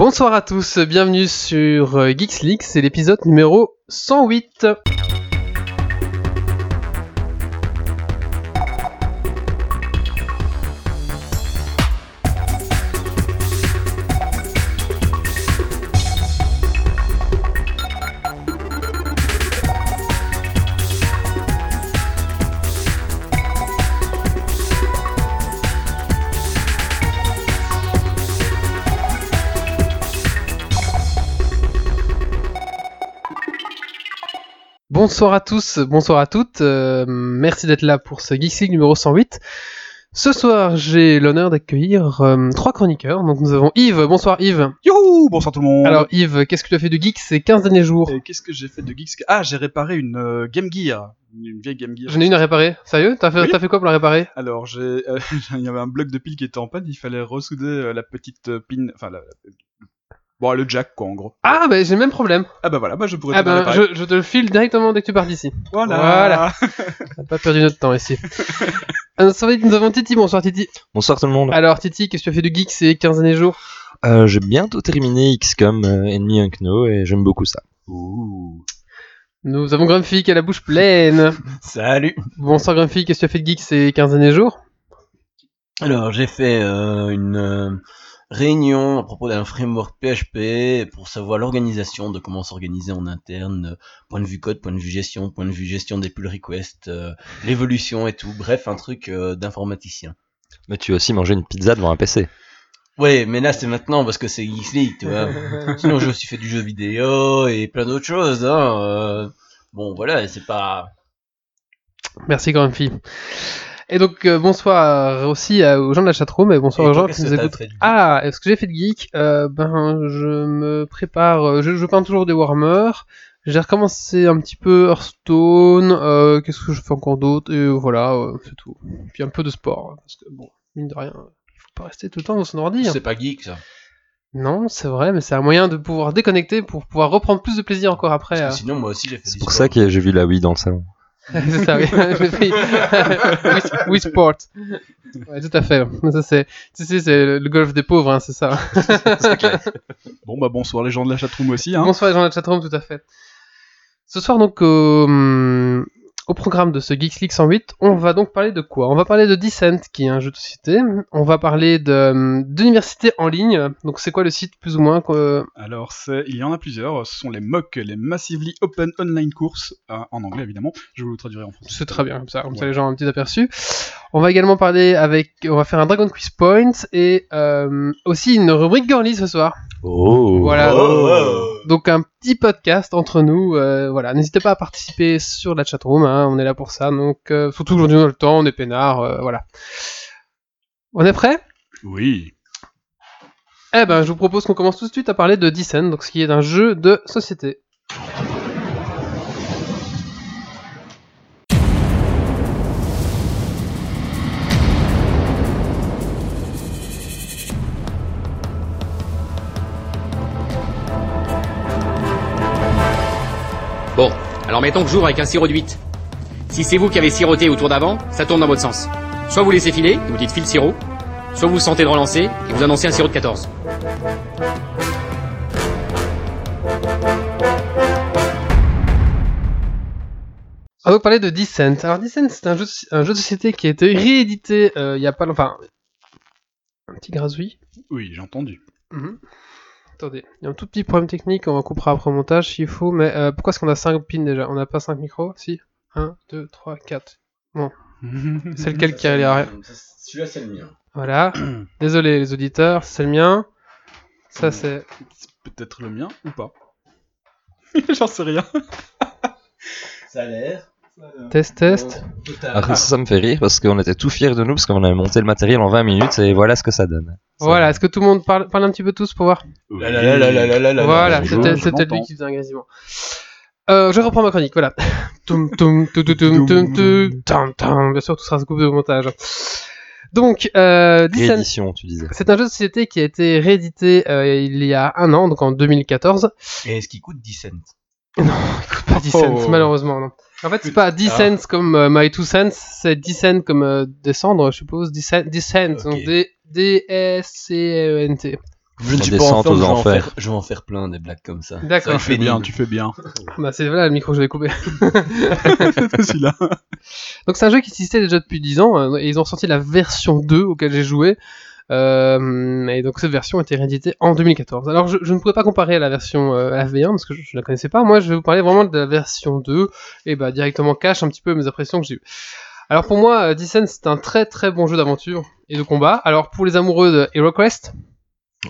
Bonsoir à tous, bienvenue sur euh, Geeks c'est l'épisode numéro 108. Bonsoir à tous, bonsoir à toutes, euh, merci d'être là pour ce Geeks League numéro 108. Ce soir, j'ai l'honneur d'accueillir euh, trois chroniqueurs. Donc nous avons Yves, bonsoir Yves. Youhou Bonsoir tout le monde Alors Yves, qu'est-ce que tu as fait de Geeks ces 15 derniers jours Et qu'est-ce que j'ai fait de Geeks? Ah, j'ai réparé une euh, Game Gear. Une vieille Game Gear. J'en ai une à réparer. Sérieux? T'as fait, Oui. t'as fait quoi pour la réparer? Alors, j'ai, il y avait un bloc de pile qui était en panne, il fallait ressouder la petite pin, enfin, la, la- bon, le jack, quoi, en gros. Ah bah j'ai le même problème. Ah bah voilà, bah je pourrais Ah te bah je, je te le file directement dès que tu pars d'ici. Voilà. Voilà. On a pas perdu notre temps ici. Euh, nous avons Titi, bonsoir Titi. Bonsoir tout le monde. Alors Titi, qu'est-ce que tu as fait de Geeks ces 15 derniers jours? Euh, j'ai bientôt terminé XCOM euh, Enemy Unknown et j'aime beaucoup ça. Ouh. Nous avons Grumpy qui a la bouche pleine. Salut Bonsoir Grumpy, qu'est-ce que tu as fait de Geeks ces 15 derniers jours? Alors j'ai fait euh, une euh, réunion à propos d'un framework PHP pour savoir l'organisation de comment s'organiser en interne, euh, point de vue code, point de vue gestion, point de vue gestion des pull requests, euh, l'évolution et tout, bref un truc euh, d'informaticien. Mais tu as aussi mangé une pizza devant un PC. Ouais, mais là c'est maintenant parce que c'est Geeks tu vois. Sinon j'ai aussi fait du jeu vidéo et plein d'autres choses. Hein. euh. Bon voilà, c'est pas... Merci Grumpy. Et donc euh, bonsoir aussi à- aux gens de la chatroom et bonsoir Et aux gens qui nous écoutent. Ah, est-ce que j'ai fait de geek? Euh, Ben, je me prépare. euh, Je, je peins toujours des Warhammer. J'ai recommencé un petit peu Hearthstone. Euh, Qu'est-ce que je fais encore d'autre? Et voilà, euh, c'est tout. Puis un peu de sport, hein, parce que bon, mine de rien, il faut pas rester tout le temps dans son ordi. hein. C'est pas geek ça. Non, c'est vrai, mais c'est un moyen de pouvoir déconnecter pour pouvoir reprendre plus de plaisir encore après. Parce euh. que sinon moi aussi j'ai fait C'est pour sport. ça que j'ai vu la Wii dans le salon. C'est ça, oui. Wii, Sport. Ouais, tout à fait. Ça, c'est, tu sais, c'est le golf des pauvres, hein, c'est ça. Bon bah bonsoir les gens de la chatroom aussi, hein. Bonsoir les gens de la chatroom, tout à fait. Ce soir, donc, au, hum, au programme de ce Geeks League 108, on va donc parler de quoi? On va parler de Descent, qui est un jeu de société. On va parler de, hum, d'université en ligne. Donc, c'est quoi le site, plus ou moins que- Alors, c'est, il y en a plusieurs, ce sont les MOOC, les Massively Open Online Courses, euh, en anglais évidemment, je vous le traduirai en français. C'est très bien, comme ça, comme ça les gens ont un petit aperçu. On va également parler avec, on va faire un Dragon Quiz Point et euh, aussi une rubrique girly ce soir. Oh Voilà. Oh. Donc un petit podcast entre nous. euh, voilà, n'hésitez pas à participer sur la chatroom, hein, on est là pour ça. Donc euh, surtout aujourd'hui on a le temps, on est peinard, euh, voilà. On est prêt Oui. Eh ben, je vous propose qu'on commence tout de suite à parler de Descent, donc ce qui est un jeu de société. Alors mettons que j'ouvre avec un sirop de 8. Si c'est vous qui avez siroté au tour d'avant, ça tourne dans votre sens. Soit vous laissez filer, et vous dites file sirop, soit vous sentez de relancer, et vous annoncez un sirop de 14. On va donc parler de Descent. Alors Descent, c'est un jeu, de, un jeu de société qui a été réédité euh, il y a pas longtemps. Enfin, un petit grasouille. Oui, j'ai entendu. Mhm. Attendez, il y a un tout petit problème technique, on va coupera après au montage s'il faut, mais euh, pourquoi est-ce qu'on a 5 pins déjà? On n'a pas 5 micros? Si 1, 2, 3, 4. C'est lequel qui est arrière? Celui-là c'est le mien. Voilà. Désolé les auditeurs, c'est le mien. Ça c'est... C'est peut-être le mien ou pas J'en sais rien. Ça a l'air. Test, test. Alors ça, ça me fait rire parce qu'on était tout fiers de nous parce qu'on avait monté le matériel en 20 minutes et voilà ce que ça donne. Ça- Voilà, est-ce que tout le monde parle, parle un petit peu tous pour voir Voilà, c'était c'était lui qui faisait un grésillement. Euh, je reprends ma chronique, voilà. Bien sûr, tout sera coupé au montage. Donc, euh, Réédition, tu disais. c'est un jeu de société qui a été réédité euh, il y a un an, donc en 2014. Et est-ce qu'il coûte 10 cents? Pas 10 cents, Oh. malheureusement, non. En fait, c'est pas 10 cents comme euh, My Two Cents, c'est 10 cents comme euh, descendre, je suppose. 10 cents, 10 cents, Ok. donc D- D-S-C-E-N-T. Je ne La suis pas en descente forme, aux je vais en enfers. faire- je vais en faire plein des blagues comme ça. D'accord. Tu fais bien, tu fais bien. Bah, c'est voilà le micro que j'avais coupé. C'est celui-là. Donc c'est un jeu qui existait déjà depuis 10 ans euh, et ils ont sorti la version 2 auquel j'ai joué. Euh, et donc cette version a été rééditée en 2014. Alors je, je ne pourrais pas comparer à la version euh, à la V1 parce que je, je la connaissais pas. Moi je vais vous parler vraiment de la version 2 et bah directement cache un petit peu mes impressions que j'ai eues. Alors pour moi, euh, Descent c'est un très très bon jeu d'aventure et de combat. Alors pour les amoureux de HeroQuest,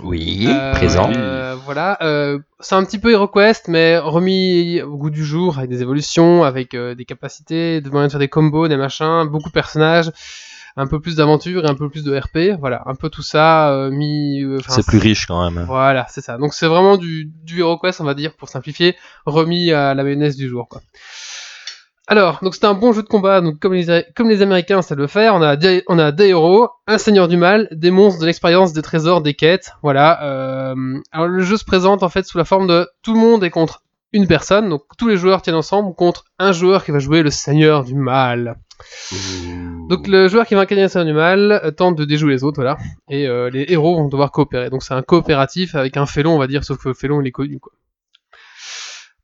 Oui, euh, présent. euh, voilà, euh, c'est un petit peu HeroQuest, mais remis au goût du jour, avec des évolutions, avec euh, des capacités, des moyens de faire des combos, des machins, beaucoup de personnages, un peu plus d'aventure et un peu plus de RP. Voilà, un peu tout ça euh, mis. euh, C'est plus riche quand même. Voilà, c'est ça. Donc c'est vraiment du, du HeroQuest, on va dire, pour simplifier, remis à la mayonnaise du jour, quoi. Alors, donc c'était un bon jeu de combat, donc comme les, comme les Américains savent le faire, on a, des, on a des héros, un seigneur du mal, des monstres, de l'expérience, des trésors, des quêtes, voilà. euh, alors le jeu se présente en fait sous la forme de tout le monde est contre une personne, donc tous les joueurs tiennent ensemble contre un joueur qui va jouer le seigneur du mal. Donc le joueur qui va incarner le seigneur du mal euh, tente de déjouer les autres, voilà, et euh, les héros vont devoir coopérer. Donc c'est un coopératif avec un félon, on va dire, sauf que le félon il est connu, quoi.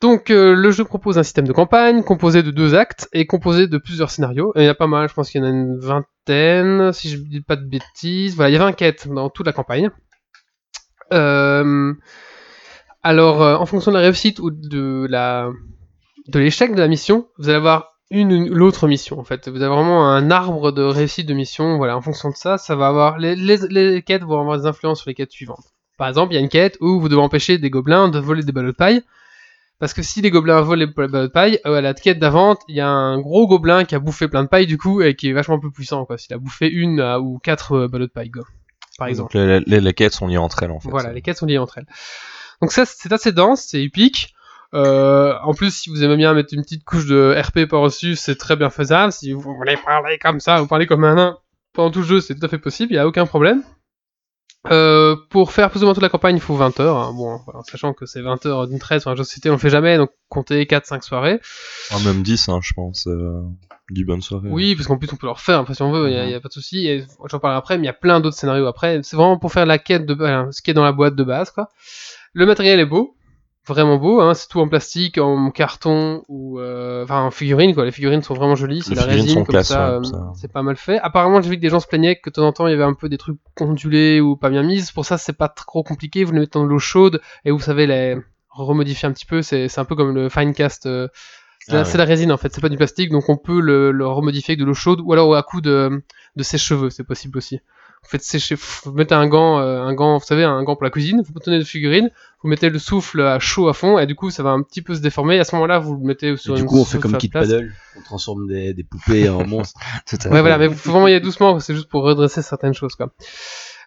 Donc euh, le jeu propose un système de campagne composé de deux actes et composé de plusieurs scénarios. Il y en a pas mal, je pense qu'il y en a une vingtaine, si je dis pas de bêtises. Voilà, il y a 20 quêtes dans toute la campagne. Alors, en fonction de la réussite ou de de l'échec de la mission, vous allez avoir une ou l'autre mission en fait. Vous avez vraiment un arbre de réussite de mission. Voilà, en fonction de ça, ça va avoir les, les, les quêtes vont avoir des influences sur les quêtes suivantes. Par exemple, il y a une quête où vous devez empêcher des gobelins de voler des ballots de paille. Parce que si les gobelins volent les ballots de paille, euh, à la quête d'avant, il y a un gros gobelin qui a bouffé plein de paille du coup et qui est vachement plus puissant quoi. S'il a bouffé une euh, ou quatre euh, ballots de paille, quoi, par exemple. Donc les, les- les quêtes sont liées entre elles en fait. Voilà, les quêtes sont liées entre elles. Donc ça, c'est assez dense, c'est épique. Euh, en plus, si vous aimez bien mettre une petite couche de RP par-dessus, c'est très bien faisable. Si vous voulez parler comme ça, vous parlez comme un nain pendant tout le jeu, c'est tout à fait possible, il n'y a aucun problème. Euh, pour faire plus ou moins toute la campagne, il faut 20 heures. hein. Bon, voilà, sachant que c'est 20 heures d'une traite sur un jeu de société, on le fait jamais, donc comptez 4-5 soirées. Ah, même 10, hein, je pense. Euh, du bonne soirée. Oui, parce qu'en plus on peut le refaire, enfin, si on veut, il n'y a, y a pas de souci. J'en parlerai après, mais il y a plein d'autres scénarios après. C'est vraiment pour faire la quête de ce qui est dans la boîte de base, quoi. Le matériel est beau, vraiment beau. Hein, c'est tout en plastique, en carton ou euh, enfin en figurine, quoi. Les figurines sont vraiment jolies, c'est Les la résine sont comme classe, ça, ouais, euh, ça. c'est pas mal fait. Apparemment, j'ai vu que des gens se plaignaient que de temps en temps il y avait un peu des trucs ondulés ou pas bien mises. Pour ça, c'est pas trop compliqué. Vous les mettez dans de l'eau chaude et vous savez les remodifier un petit peu. C'est c'est un peu comme le Finecast. euh, c'est la, Ah ouais. c'est la résine en fait, c'est pas du plastique, donc on peut le, le remodifier avec de l'eau chaude ou alors à coup de, de sèche-cheveux, c'est possible aussi. Vous faites sécher, vous mettez un gant, euh, un gant, vous savez, un gant pour la cuisine, vous tenez de figurine, vous mettez le souffle à chaud à fond et du coup ça va un petit peu se déformer. Et à ce moment-là, vous le mettez Et sur du une coup, on fait comme Kid. Paddle. On transforme des, des poupées en monstres. Tout à Ouais, fait. voilà, mais faut vraiment y aller doucement, c'est juste pour redresser certaines choses, quoi.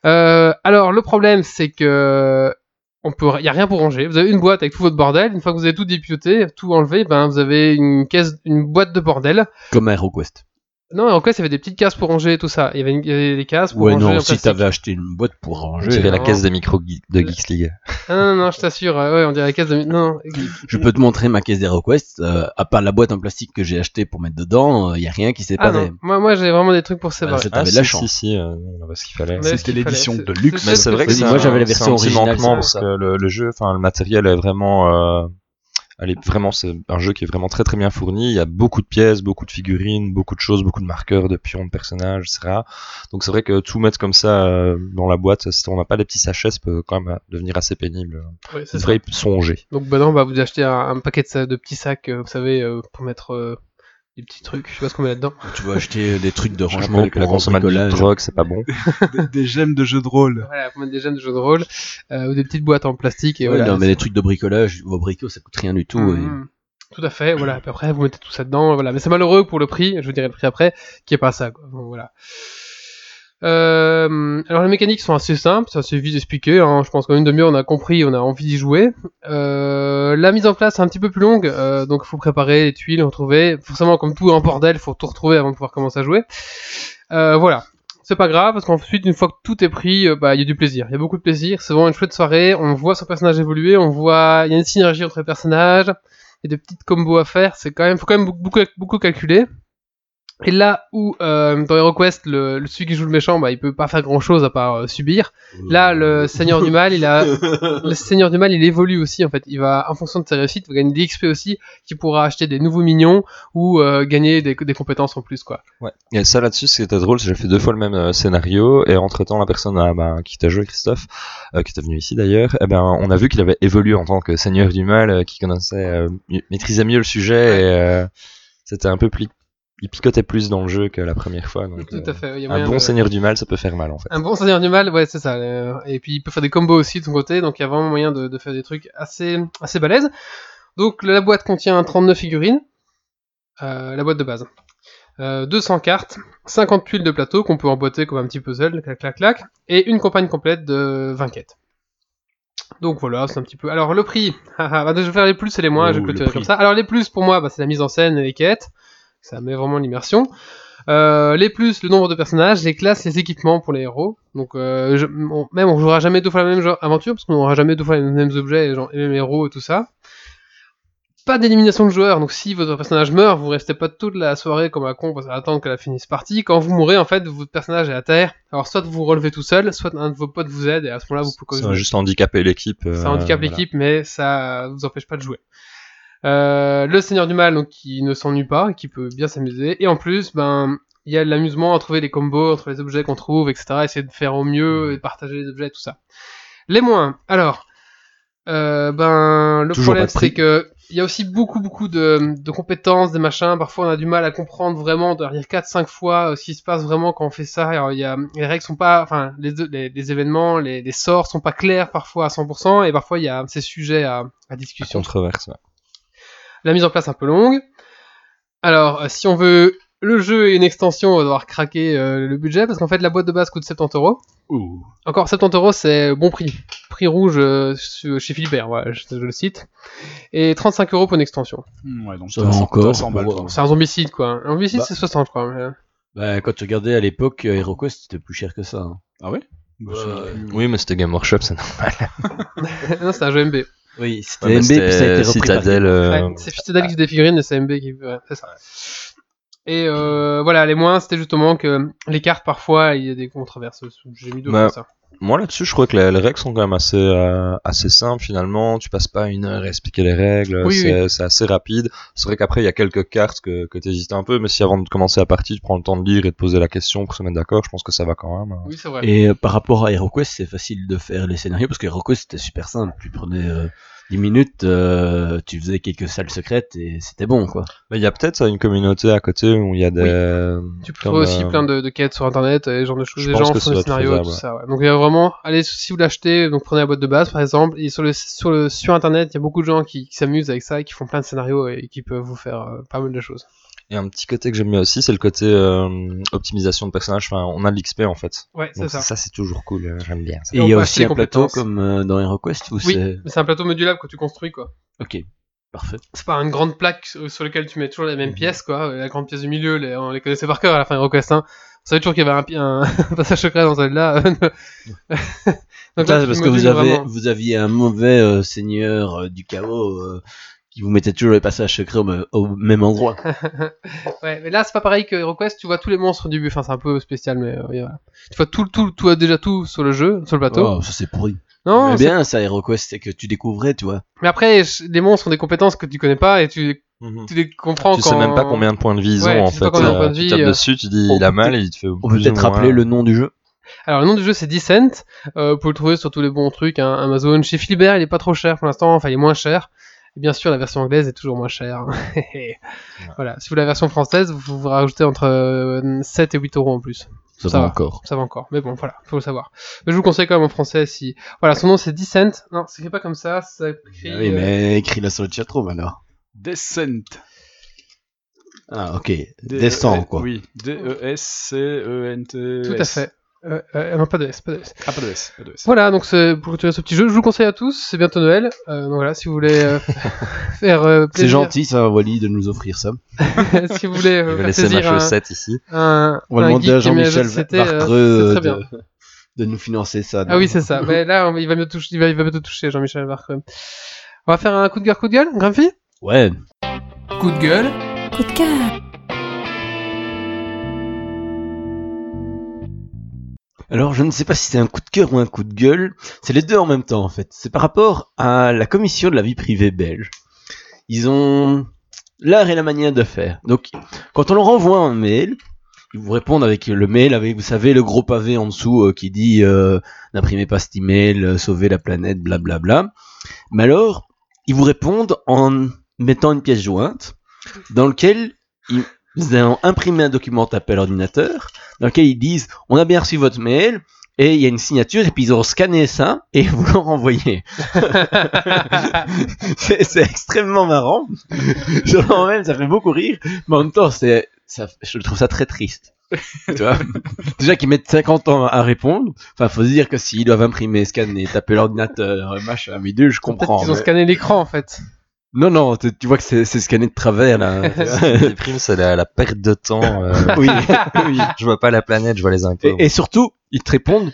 Euh, alors, le problème, c'est que on peut, y a rien pour ranger. Vous avez une boîte avec tout votre bordel. Une fois que vous avez tout dépiauté, tout enlevé, ben vous avez une caisse, une boîte de bordel. Comme à HeroQuest. Non, en quoi, il y avait des petites cases pour ranger tout ça. Il y avait, une- il y avait des cases pour Ouais, ranger. en non, si t'avais acheté une boîte pour On ranger. dirait la non. caisse des micros de Geeks League. Ah, non, non, non, je t'assure. euh, Ouais, on dirait la caisse de. Non, non. Je peux te montrer ma caisse d'HeroQuest. Euh, à part la boîte en plastique que j'ai acheté pour mettre dedans, il y a rien qui s'est Ah non. Moi, moi, j'ai vraiment des trucs pour Bah, séparer. Ah, T'avais de la chance. si, si, euh, on avait ce qu'il fallait. C'était l'édition de luxe. Mais c'est vrai que c'est moi, un- j'avais version un petit manquement parce que le, le jeu, enfin le matériel est vraiment, euh, elle est vraiment, c'est un jeu qui est vraiment très très bien fourni. Il y a beaucoup de pièces, beaucoup de figurines, beaucoup de choses, beaucoup de marqueurs, de pions, de personnages, etc. Donc c'est vrai que tout mettre comme ça euh, dans la boîte, si on n'a pas les petits sachets, ça peut quand même devenir assez pénible. Ouais, c'est y songer. Donc, non, bah, vous achetez un, un paquet de, de petits sacs, euh, vous savez, euh, pour mettre euh, des petits trucs. Je sais pas ce qu'on met là-dedans. Tu vas acheter des trucs de rangement que la pour consommation de bricolage. drogue, c'est pas bon. des, des gemmes de jeux de rôle. Voilà, pour mettre des gemmes de jeux de rôle, euh, ou des petites boîtes en plastique. Et Ouais, voilà, non, mais les trucs de bricolage, vos bricots, ça coûte rien du tout. et- Mhm. Tout à fait, voilà. Après, vous mettez tout ça dedans, voilà. Mais c'est malheureux pour le prix, je vous dirai le prix après, qui est pas ça, quoi. Bon, voilà. Euh, alors les mécaniques sont assez simples, c'est assez vite expliqué. Hein. Je pense qu'en une demi-heure on a compris, on a envie d'y jouer. Euh, la mise en place est un petit peu plus longue, euh, donc il faut préparer les tuiles, retrouver. Forcément, comme tout en bordel, il faut tout retrouver avant de pouvoir commencer à jouer. Euh, voilà. C'est pas grave parce qu'ensuite une fois que tout est pris, euh, bah il y a du plaisir. Il y a beaucoup de plaisir. C'est vraiment une chouette soirée. On voit son personnage évoluer, on voit il y a une synergie entre les personnages. Il y a des petites combos à faire. C'est quand même faut quand même beaucoup, beaucoup calculer. Et là où euh, dans HeroQuest, le, le celui qui joue le méchant, bah, il peut pas faire grand chose à part euh, subir. Là, le Seigneur du Mal, il a le Seigneur du Mal, il évolue aussi en fait. Il va, en fonction de ses réussites, il va gagner des XP aussi, qui pourra acheter des nouveaux minions ou euh, gagner des, des compétences en plus quoi. Ouais. Et ça là-dessus, ce qui était drôle, c'est que j'ai fait deux fois le même euh, scénario et entre temps, la personne a, bah, qui t'a joué, Christophe, euh, qui était venu ici d'ailleurs, eh ben, on a vu qu'il avait évolué en tant que Seigneur du Mal, euh, qui connaissait, euh, maîtrisait mieux le sujet et euh, c'était un peu plus, il picotait plus dans le jeu que la première fois. Donc, Tout euh, à fait. Il y a un bon de- Seigneur du Mal, ça peut faire mal en fait. Un bon Seigneur du Mal, ouais, c'est ça. euh, Et puis il peut faire des combos aussi de son côté, donc il y a vraiment moyen de, de faire des trucs assez, assez balèzes. Donc la boîte contient 39 figurines, euh, la boîte de base. Euh, 200 cartes, 50 tuiles de plateau qu'on peut emboîter comme un petit puzzle, clac clac clac, et une campagne complète de 20 quêtes. Donc voilà, c'est un petit peu. Alors le prix, haha, bah, je vais faire les plus et les moins, je vais clôturer comme ça. Alors les plus pour moi, bah, c'est la mise en scène et les quêtes, ça met vraiment l'immersion. Euh, les plus, le nombre de personnages, les classes, les équipements pour les héros. Donc euh, je- on- même on jouera jamais deux fois la même genre aventure parce qu'on n'aura jamais deux fois les mêmes objets, genre, les mêmes héros et tout ça. Pas d'élimination de joueurs, donc si votre personnage meurt, vous restez pas toute la soirée comme un con parce à attendre qu'elle finisse partie. Quand vous mourrez, en fait, votre personnage est à terre. Alors soit vous relevez tout seul, soit un de vos potes vous aide et à ce moment-là vous pouvez Ça juste handicaper l'équipe. euh, ça handicape voilà. l'équipe, mais ça vous empêche pas de jouer. Euh, le Seigneur du Mal, donc qui ne s'ennuie pas, qui peut bien s'amuser, et en plus, ben, il y a de l'amusement à trouver des combos entre les objets qu'on trouve, etc. Essayer de faire au mieux et partager les objets, tout ça. Les moins, alors, euh, ben, le Toujours problème c'est que il y a aussi beaucoup beaucoup de, de compétences, des machins. Parfois, on a du mal à comprendre vraiment, de lire 4-5 fois euh, ce qui se passe vraiment quand on fait ça. Alors, il y a, les règles sont pas, enfin, les, les, les événements, les, les sorts sont pas clairs parfois à 100%, et parfois il y a ces sujets à, à discussion. Controverse. ouais. La mise en place un peu longue. Alors, euh, si on veut le jeu et une extension, on va devoir craquer euh, le budget parce qu'en fait, la boîte de base coûte 70 euros. Ouh. Encore 70 euros, c'est bon prix. Prix rouge euh, chez Philibert, voilà, je, je le cite. Et 35 euros pour une extension. Hmm, Ouais, donc Ça va 300, encore, 300 balles, pour- quoi. C'est un zombicide, quoi. Un zombicide, Bah. c'est 60, je crois. mais- Bah, quand tu regardais à l'époque, HeroQuest c'était plus cher que ça. hein. Ah ouais? Bah, Ouais. Oui, mais c'était Game Workshop, c'est normal. non, c'est un jeu MB. Oui, c'était Ouais, MB, puis ça a été repris Citadel. euh, Ouais, c'est Citadel qui fait des figurines et c'est MB qui. Ouais, c'est ça. Et euh, voilà, les moins, c'était justement que les cartes, parfois, il y a des controverses. J'ai mis deux Bah, fois ça. Moi là-dessus, je crois que les, les règles sont quand même assez euh, assez simples finalement. Tu passes pas une heure à expliquer les règles, Oui, c'est assez rapide. C'est vrai qu'après il y a quelques cartes que que t'hésites un peu, mais si avant de commencer la partie, tu prends le temps de lire et de poser la question pour se mettre d'accord, je pense que ça va quand même. hein. Oui, c'est vrai. Et euh, par rapport à HeroQuest, c'est facile de faire les scénarios parce que HeroQuest c'était super simple. Tu prenais euh, 10 minutes, euh, tu faisais quelques salles secrètes et c'était bon quoi. Mais il y a peut-être une communauté à côté où il y a des. Tu peux comme, trouver aussi euh, plein de, de quêtes sur internet, et ce genre de choses, des gens font des scénarios, faisable, tout ouais. ça. Ouais. Donc il y a vraiment, allez, si vous l'achetez, donc prenez la boîte de base par exemple, et sur le sur le sur internet, il y a beaucoup de gens qui, qui s'amusent avec ça, et qui font plein de scénarios et qui peuvent vous faire euh, pas mal de choses. Et un petit côté que j'aime bien aussi, c'est le côté euh, optimisation de personnages. Enfin, on a de l'XP en fait. Ouais, c'est ça. ça, c'est toujours cool. euh, J'aime bien ça. Et il y a aussi un plateau comme euh, dans HeroQuest où Oui, c'est. mais c'est un plateau modulable que tu construis quoi. Ok, parfait. C'est pas une grande plaque sur laquelle tu mets toujours les mêmes Mhm. pièces quoi. La grande pièce du milieu, les- on les connaissait par cœur à la fin de Request 1. On savait toujours qu'il y avait un, passage secret dans celle-là. Donc Ça, là, parce que vous, avez, vraiment. vous aviez un mauvais euh, seigneur euh, du chaos euh, qui vous mettait toujours les passages secrets au, me- au même endroit. Ouais, mais là c'est pas pareil que HeroQuest, tu vois tous les monstres du but, enfin c'est un peu spécial mais euh, voilà. Tu vois tout, tout, tu as déjà tout sur le jeu, sur le plateau. Oh, ça c'est pourri. non, Mais bien ça HeroQuest, c'est que tu découvrais, tu vois. mais après les monstres ont des compétences que tu connais pas et tu, Mhm. tu les comprends Tu quand... sais même pas combien de points de vie ils Ouais, ont en fait. Euh, de tu vie, tapes euh, dessus, tu dis on il a mal et il te fait. On peut peut-être rappeler le nom du jeu. Alors le nom du jeu c'est Descent, euh, vous pouvez le trouver sur tous les bons trucs, hein, Amazon. Chez Philibert il est pas trop cher pour l'instant, enfin il est moins cher. Et bien sûr la version anglaise est toujours moins chère. voilà, si vous voulez la version française, vous vous rajoutez entre euh, 7 et 8 euros en plus. Ça, Ça va va. encore. Ça va encore, mais bon voilà, faut le savoir. Mais je vous conseille quand même en français si... Voilà, son nom c'est Descent, non c'est écrit pas comme ça, ça écrit... Ah oui, euh, mais écris-la sur le chatroom alors. Descent. Ah ok, D- descend euh, quoi. Oui, E D-E-S-C-E-N-T. Tout à fait. Euh, euh, non, pas de S, pas de S. Ah, pas de S, pas de S. Voilà, donc pour clôturer ce petit jeu. Je vous conseille à tous, c'est bientôt Noël. Euh, donc voilà, si vous voulez euh, faire euh, C'est plaisir... gentil ça Wally de nous offrir ça. si vous voulez Je euh, vais faire laisser ma plaisir un, chaussette ici. un, On va un demander geek à Jean-Michel de bien. de, de nous financer ça. Ah oui, c'est ça. Mais là, on- il va bientôt toucher, il va, il va bientôt toucher Jean-Michel Varcreux. On va faire un coup de gueule, coup de gueule, Grumpy? Ouais. Coup de gueule. Coup de cœur. Alors, je ne sais pas si c'est un coup de cœur ou un coup de gueule. C'est les deux en même temps, en fait. C'est par rapport à la commission de la vie privée belge. Ils ont l'art et la manière de faire. Donc, quand on leur envoie un mail, ils vous répondent avec le mail, avec, vous savez, le gros pavé en dessous euh, qui dit euh, n'imprimez pas cet email, euh, sauvez la planète, blablabla. Mais alors, ils vous répondent en mettant une pièce jointe dans lequel ils vous ont imprimé un document tapé à l'ordinateur, dans lequel ils disent on a bien reçu votre mail, et il y a une signature, et puis ils ont scanné ça, et vous l'ont renvoyé. c'est extrêmement marrant. Sur le même, ça fait beaucoup rire, mais en même temps, c'est, ça, je trouve ça très triste. tu vois? Déjà qu'ils mettent 50 ans à répondre, enfin, faut se dire que s'ils doivent imprimer, scanner, taper l'ordinateur, machin, bidule, je comprends. ont mais- scanné l'écran en fait. Non, non, tu tu vois que c'est scanné de travers, là. Les primes, c'est la, la perte de temps. euh, oui, oui. je vois pas la planète, je vois les impôts. Et, et surtout, ils te répondent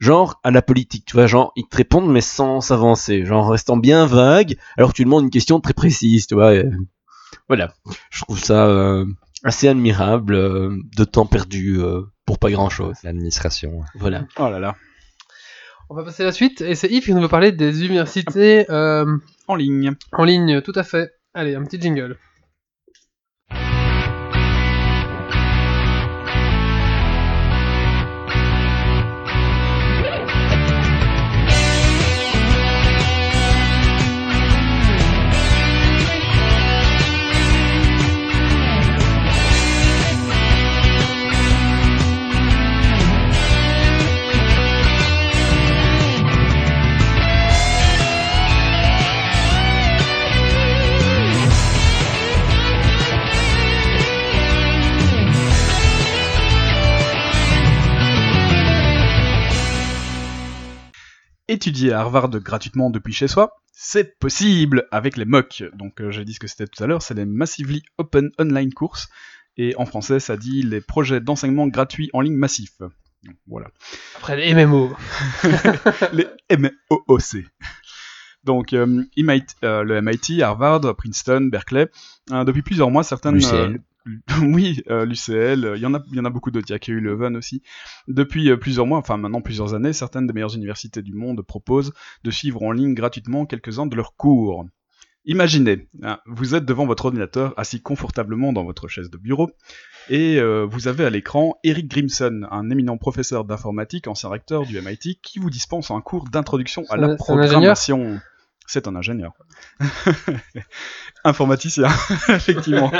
genre à la politique, tu vois, genre ils te répondent mais sans s'avancer, genre en restant bien vague, alors que tu demandes une question très précise, tu vois. et voilà, je trouve ça euh, assez admirable, euh, de temps perdu euh, pour pas grand chose. L'administration. Voilà. Oh là là. On va passer à la suite, et c'est Yves qui nous va parler des universités euh, En ligne. en ligne, tout à fait. Allez, un petit jingle. Étudier à Harvard gratuitement depuis chez soi, c'est possible avec les MOOC. Donc euh, j'ai dit ce que c'était tout à l'heure, c'est les Massively Open Online Courses. Et en français, ça dit les projets d'enseignement gratuits en ligne massifs. Donc, Voilà. Après les MMO. les MOOC. Donc, euh, MIT, euh, le MIT, Harvard, Princeton, Berkeley, euh, depuis plusieurs mois, certaines... oui, euh, l'UCL, euh, il y en a, il y en a beaucoup d'autres. Il y a KU Leuven aussi. Depuis euh, plusieurs mois, enfin maintenant plusieurs années, certaines des meilleures universités du monde proposent de suivre en ligne gratuitement quelques-uns de leurs cours. Imaginez, hein, vous êtes devant votre ordinateur, assis confortablement dans votre chaise de bureau, et euh, vous avez à l'écran Eric Grimson, un éminent professeur d'informatique, ancien recteur du MIT, qui vous dispense un cours d'introduction à la programmation. C'est un ingénieur. Informaticien, effectivement.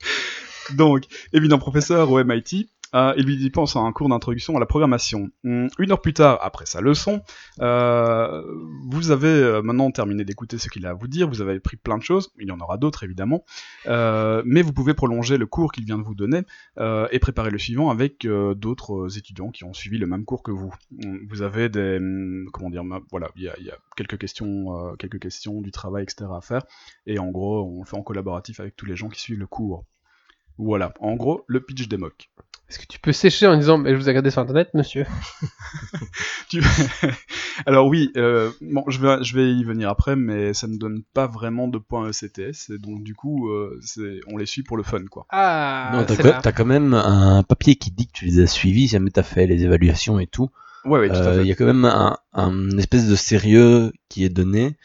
Donc, éminent professeur au MIT, euh, il lui dispense un cours d'introduction à la programmation. Hum, Une heure plus tard, après sa leçon, euh, vous avez euh, maintenant terminé d'écouter ce qu'il a à vous dire, vous avez pris plein de choses, il y en aura d'autres évidemment, mais vous pouvez prolonger le cours qu'il vient de vous donner et préparer le suivant avec d'autres étudiants qui ont suivi le même cours que vous. Hum, Vous avez des, hum, comment dire, voilà, il y a, quelques questions, quelques questions du travail, etc. à faire, et en gros, on le fait en collaboratif avec tous les gens qui suivent le cours. Voilà, en gros, le pitch des MOOC. Est-ce que tu peux sécher en disant mais je vous ai regardé sur internet, monsieur Tu- Alors oui, euh, bon, je vais, je vais y venir après, mais ça ne donne pas vraiment de points ECTS, et donc du coup, euh, c'est, on les suit pour le fun, quoi. Ah, non, t'as c'est quand, là. t'as quand même un papier qui dit que tu les as suivis, si jamais t'as fait les évaluations et tout. Ouais, ouais, tout à Euh, fait. Il y a quand même un, un espèce de sérieux qui est donné.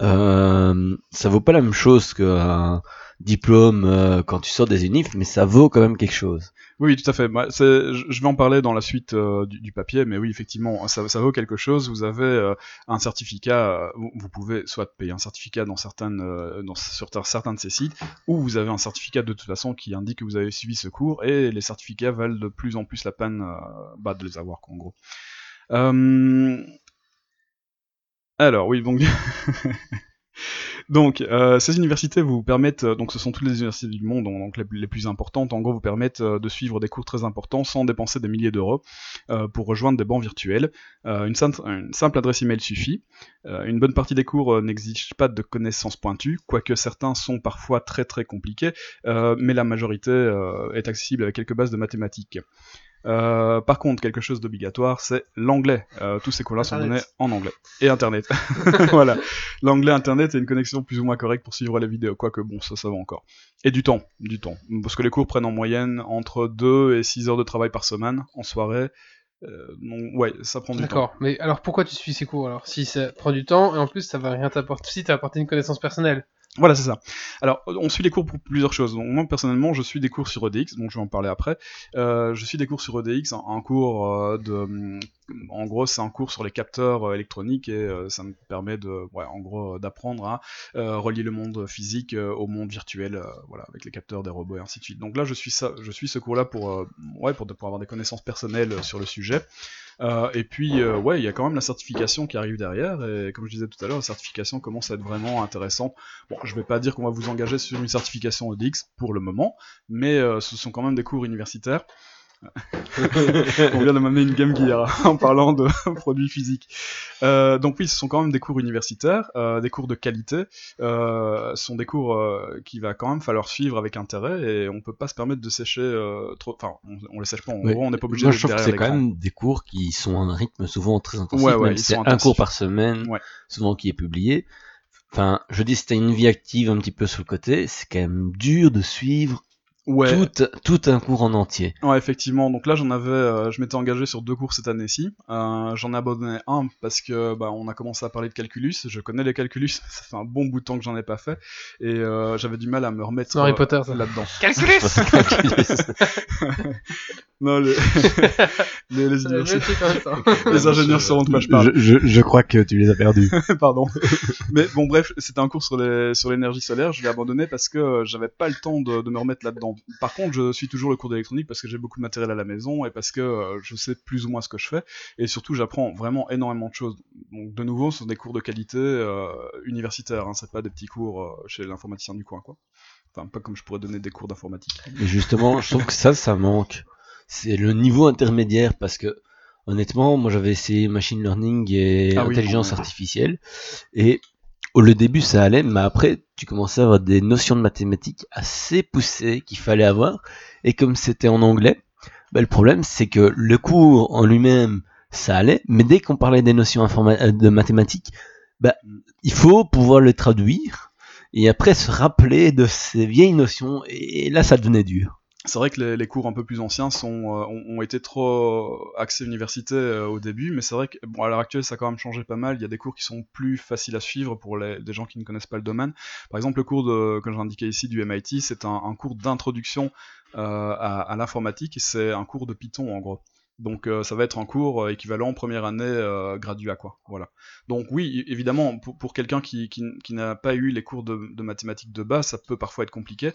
Euh, ça vaut pas la même chose qu'un diplôme euh, quand tu sors des unifs, mais ça vaut quand même quelque chose. Oui, tout à fait. Je vais en parler dans la suite euh, du, papier, mais oui, effectivement, ça, vaut quelque chose. Vous avez un certificat, vous, pouvez soit payer un certificat dans certaines, dans, sur certains de ces sites, ou vous avez un certificat de toute façon qui indique que vous avez suivi ce cours, et les certificats valent de plus en plus la peine bah, de les avoir, en gros. Euh, Alors, oui, donc. Donc, euh, ces universités vous permettent, euh, donc ce sont toutes les universités du monde, donc les, plus importantes, en gros vous permettent euh, de suivre des cours très importants sans dépenser des milliers d'euros pour rejoindre des bancs virtuels. Une, simple, adresse email suffit. Une bonne partie des cours n'exigent pas de connaissances pointues, quoique certains sont parfois très très compliqués, mais la majorité est accessible avec quelques bases de mathématiques. Euh, par contre, quelque chose d'obligatoire, c'est l'anglais. Euh, tous ces cours-là sont donnés en anglais. Et Internet. voilà. L'anglais Internet est une connexion plus ou moins correcte pour suivre les vidéos, quoique bon, ça, ça va encore. Et du temps, du temps. Parce que les cours prennent en moyenne entre 2 et 6 heures de travail par semaine, en soirée, Euh, donc, ouais, ça prend du temps. D'accord. Mais alors pourquoi tu suis ces cours alors Si ça prend du temps et en plus ça va rien t'apporter. Si t'as apporté une connaissance personnelle? Voilà, c'est ça. Alors, on suit les cours pour plusieurs choses. Moi, personnellement, je suis des cours sur EDX, donc je vais en parler après. Euh, je suis des cours sur EDX, un, cours euh, de... hum, En gros, c'est un cours sur les capteurs euh, électroniques et ça me permet de, d'apprendre à relier le monde physique au monde virtuel, voilà, avec les capteurs des robots et ainsi de suite. Donc là, je suis ça, je suis ce cours-là pour, ouais, pour, pour avoir des connaissances personnelles sur le sujet. Euh, et puis, euh, ouais, il y a quand même la certification qui arrive derrière, et comme je disais tout à l'heure, la certification commence à être vraiment intéressante. Bon, je vais pas dire qu'on va vous engager sur une certification EDX pour le moment, mais euh, ce sont quand même des cours universitaires. On vient de m'amener une Game Gear en parlant de produits physiques. Euh, donc oui, ce sont quand même des cours universitaires, euh, des cours de qualité. Euh, ce sont des cours euh, qu'il va quand même falloir suivre avec intérêt et on peut pas se permettre de sécher trop. Enfin, on, on les sèche pas. En Ouais. gros, on n'est pas obligé Moi, d'être je trouve que c'est quand même des cours qui sont à un rythme souvent très intensif. Ouais, ouais, même ils si c'est un cours par semaine, souvent qui est publié. Enfin, je dis, si t'as une vie active un petit peu sur le côté, c'est quand même dur de suivre Ouais. tout, tout un cours en entier. Ouais, effectivement. Donc là, j'en avais, euh, je m'étais engagé sur deux cours cette année-ci. Euh, j'en ai abandonné un parce que bah, on a commencé à parler de calculus. Je connais les calculus, ça fait un bon bout de temps que j'en ai pas fait, et euh, j'avais du mal à me remettre C'est Harry euh, Potter, ça. là-dedans. Calculus Non, les, les, ingénieurs sauront de quoi je parle. je, je crois que tu les as perdus. Pardon. Mais bon, bref, c'était un cours sur les sur l'énergie solaire. Je l'ai abandonné parce que j'avais pas le temps de, de me remettre là-dedans. Par contre, je suis toujours le cours d'électronique parce que j'ai beaucoup de matériel à la maison et parce que euh, je sais plus ou moins ce que je fais. Et surtout, j'apprends vraiment énormément de choses. Donc, de nouveau, ce sont des cours de qualité euh, universitaires. Hein, c'est pas des petits cours euh, chez l'informaticien du coin, quoi. Enfin, pas comme je pourrais donner des cours d'informatique. Mais justement, je trouve que ça, ça manque. C'est le niveau intermédiaire parce que, honnêtement, moi j'avais essayé machine learning et Ah oui, intelligence bon, artificielle et le début ça allait, mais après tu commençais à avoir des notions de mathématiques assez poussées qu'il fallait avoir et comme c'était en anglais, bah, le problème c'est que le cours en lui-même ça allait, mais dès qu'on parlait des notions euh, de mathématiques, bah, il faut pouvoir le traduire et après se rappeler de ces vieilles notions et là ça devenait dur. C'est vrai que les, cours un peu plus anciens euh, ont, été trop axés université euh, au début, mais c'est vrai que bon, l'heure actuelle ça a quand même changé pas mal. Il y a des cours qui sont plus faciles à suivre pour les, des gens qui ne connaissent pas le domaine. Par exemple, le cours de, que j'ai indiqué ici du MIT, c'est un, cours d'introduction euh, à, l'informatique et c'est un cours de Python en gros. Donc euh, ça va être un cours euh, équivalent première année euh, graduat quoi. Voilà. Donc oui, évidemment, pour, quelqu'un qui n'a pas eu les cours de, de mathématiques de base, ça peut parfois être compliqué.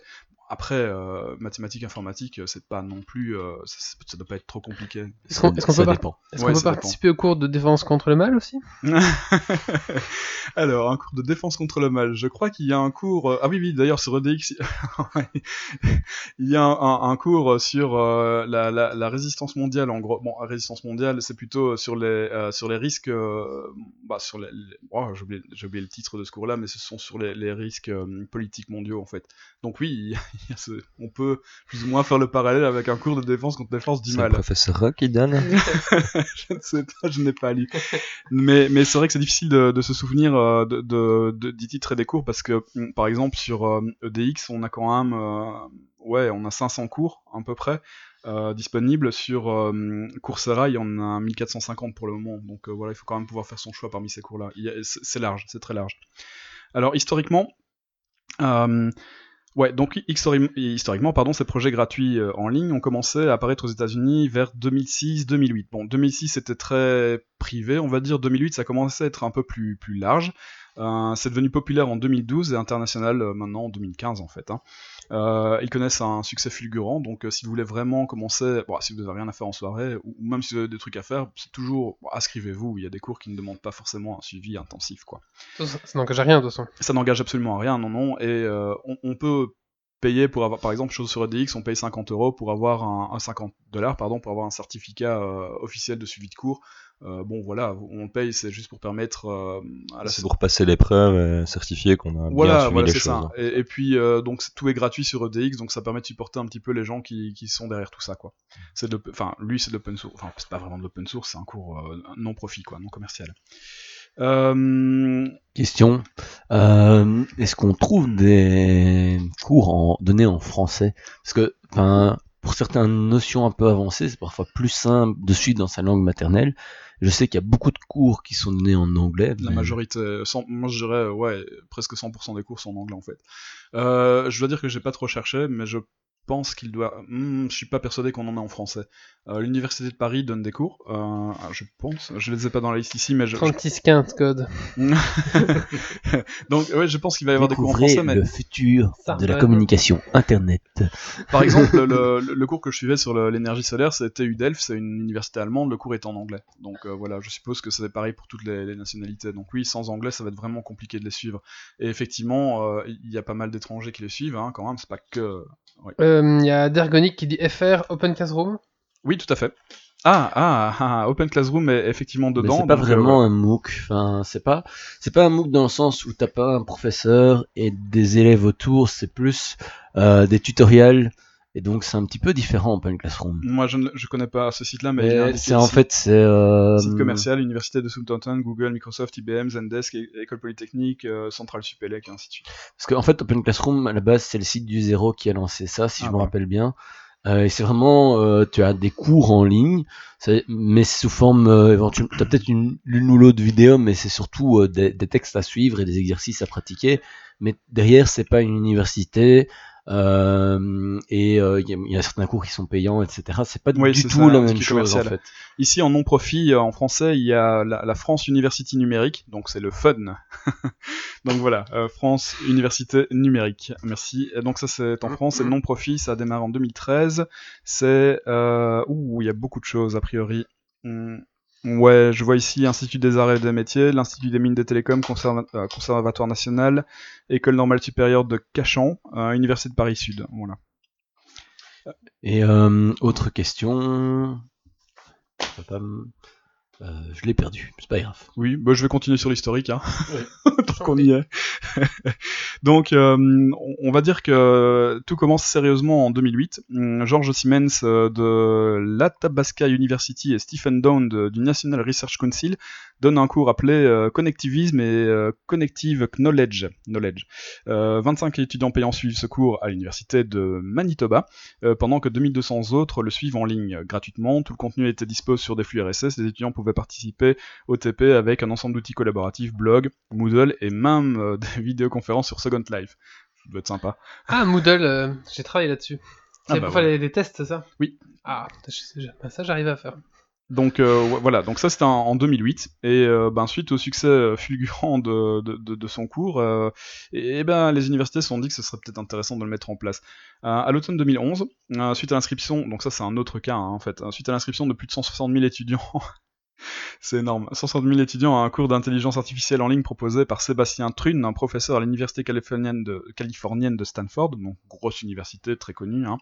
Après, euh, mathématiques informatiques, euh, c'est pas non plus, euh, ça, ça doit pas être trop compliqué. Est-ce qu'on est-ce qu'on ça peut, par- dépend. est-ce Ouais, qu'on peut ça dépend. participer au cours de défense contre le mal aussi? Alors, un cours de défense contre le mal. Je crois qu'il y a un cours. Ah oui, oui. D'ailleurs, sur EDX, il y a un, un- un cours sur euh, la, la- la résistance mondiale. En gros, bon, la résistance mondiale, c'est plutôt sur les euh, sur les risques. euh, bah, sur les. les- oh, j'ai oublié, j'ai oublié le titre de ce cours-là, mais ce sont sur les, les risques euh, politiques mondiaux en fait. Donc oui, ce- on peut plus ou moins faire le parallèle avec un cours de défense contre les forces du C'est le mal. professeur Rock qui donne. je ne sais pas, je n'ai pas lu. Mais, mais c'est vrai que c'est difficile de, de se souvenir euh, de, de, de- des titres et des cours parce que, par exemple, sur euh, EDX, on a quand même, euh, ouais, on a 500 cours à peu près euh, disponibles. Sur euh, Coursera, il y en a 1450 pour le moment. Donc euh, voilà, il faut quand même pouvoir faire son choix parmi ces cours-là. C'est c'est large, c'est très large. Alors historiquement, euh, Ouais, donc histori- historiquement, pardon, ces projets gratuits euh, en ligne ont commencé à apparaître aux États-Unis vers 2006-2008. Bon, 2006 c'était très privé, on va dire. 2008 ça commençait à être un peu plus plus large. Euh, c'est devenu populaire en 2012 et international euh, maintenant en 2015 en fait. hein. Euh, ils connaissent un succès fulgurant, donc si vous voulez vraiment commencer, bon, si vous n'avez rien à faire en soirée, ou, ou même si vous avez des trucs à faire, c'est toujours, bon, inscrivez-vous. Il y a des cours qui ne demandent pas forcément un suivi intensif, quoi. Ça, ça- ça n'engage à rien de toute façon. Ça n'engage absolument à rien, non, non. Et on, on peut payer pour avoir, par exemple, chose sur EDX, on paye 50 euros pour avoir un, un 50 dollars, pardon, pour avoir un certificat euh, officiel de suivi de cours. Euh, bon, voilà, on paye, c'est juste pour permettre euh, à la C'est pour passer l'épreuve et certifier qu'on a bien voilà, suivi voilà, les c'est choses. hein. ça. Et, et puis euh, donc c'est- tout est gratuit sur EDX, donc ça permet de supporter un petit peu les gens qui, qui sont derrière tout ça, quoi. C'est de, enfin lui c'est de l'open source, enfin c'est pas vraiment de l'open source, c'est un cours euh, non profit, quoi, non commercial. Euh, Question. Euh, Est-ce qu'on trouve des cours en, donnés en français? Parce que, enfin, pour certaines notions un peu avancées, c'est parfois plus simple de suivre dans sa langue maternelle. Je sais qu'il y a beaucoup de cours qui sont donnés en anglais. La mais- majorité, cent- moi je dirais, ouais, presque 100% des cours sont en anglais en fait. Euh, je dois dire que j'ai pas trop cherché, mais je pense qu'il doit. Hmm, je suis pas persuadé qu'on en a en français. Euh, L'université de Paris donne des cours, euh, je pense. Je les ai pas dans la liste ici, mais je. 3615 code. Donc ouais, je pense qu'il va y avoir des cours en français, mais le futur Ça de la communication Internet. par exemple, le, le- le cours que je suivais sur l'énergie solaire, c'était UDELF, c'est une université allemande. Le cours est en anglais, donc euh, voilà, je suppose que c'est pareil pour toutes les, les nationalités. Donc oui, sans anglais, ça va être vraiment compliqué de les suivre. Et effectivement, euh, il y a pas mal d'étrangers qui les suivent, hein, quand même. C'est pas que Euh, Il y a Dergonic qui dit FR Open Classroom. Oui, tout à fait. Ah, ah, ah, Open Classroom est effectivement Mais dedans. c'est pas vraiment euh, un MOOC. Enfin, c'est pas, c'est pas un MOOC dans le sens où t'as pas un professeur et des élèves autour. C'est plus euh, des tutoriels. Et donc c'est un petit peu différent Open Classroom. Moi, je ne je connais pas ce site-là, mais, c'est en fait c'est euh, Site commercial, Université de Southampton, Google, Microsoft, IBM, Zendesk, École Polytechnique, euh, Centrale Supélec, et ainsi de suite. parce qu'en fait Open Classroom à la base c'est le site du zéro qui a lancé ça si Ah, je me rappelle bien. Euh, et c'est vraiment euh, tu as des cours en ligne, mais sous forme euh, éventuellement t'as peut-être une l'une ou l'autre vidéo, mais c'est surtout des, des textes à suivre et des exercices à pratiquer. Mais derrière c'est pas une université. Euh, et euh, il y, a- il y a certains cours qui sont payants, etc. C'est pas Oui, du tout ça, la même chose en fait. Ici, en non-profit, euh, en français, il y a la, la France University Numérique, donc c'est le FUN. donc voilà, euh, France Université Numérique. Merci. Et donc ça, c'est en France, c'est le non-profit, ça a démarré en 2013. C'est... Euh... Ouh, il y a beaucoup de choses, a priori. Hmm. Ouais, je vois ici Institut des Arts et des Métiers, l'Institut des Mines des Télécoms, euh, Conservatoire National, École Normale Supérieure de Cachan, euh, Université de Paris Sud. Voilà. Et euh, autre question? Euh, je l'ai perdu, c'est pas grave. Oui, bah, je vais continuer sur l'historique, hein. tant qu'on y est. Donc, euh, on- va dire que tout commence sérieusement en 2008. Hum, George Siemens euh, de l'Athabasca University et Stephen Down du National Research Council donnent un cours appelé euh, Connectivisme et Connective Knowledge. knowledge. Euh, 25 étudiants payants suivent ce cours à l'université de Manitoba, pendant que 2200 autres le suivent en ligne gratuitement. Tout le contenu était dispo sur des flux RSS. Les étudiants pouvaient participer au TP avec un ensemble d'outils collaboratifs, blog, Moodle et même euh, des vidéoconférences sur Second Life. Ça doit être sympa. Ah, Moodle, euh, j'ai travaillé là-dessus. C'est Ah, bah pour faire voilà. les, les tests, ça? Oui. Ah, bah, ça j'arrive à faire. Donc euh, ouais, voilà, donc ça c'était en, en 2008 et euh, ben suite au succès fulgurant de, de, de, de son cours, euh, et, et ben les universités se sont dit que ce serait peut-être intéressant de le mettre en place. À l'automne 2011, euh, suite à l'inscription, donc ça c'est un autre cas hein, en fait, euh, suite à l'inscription de plus de 160 000 étudiants. C'est énorme. 160 000 étudiants à un cours d'intelligence artificielle en ligne proposé par Sébastien Trune, un professeur à l'université californienne de, Stanford, donc grosse université très connue. Hein.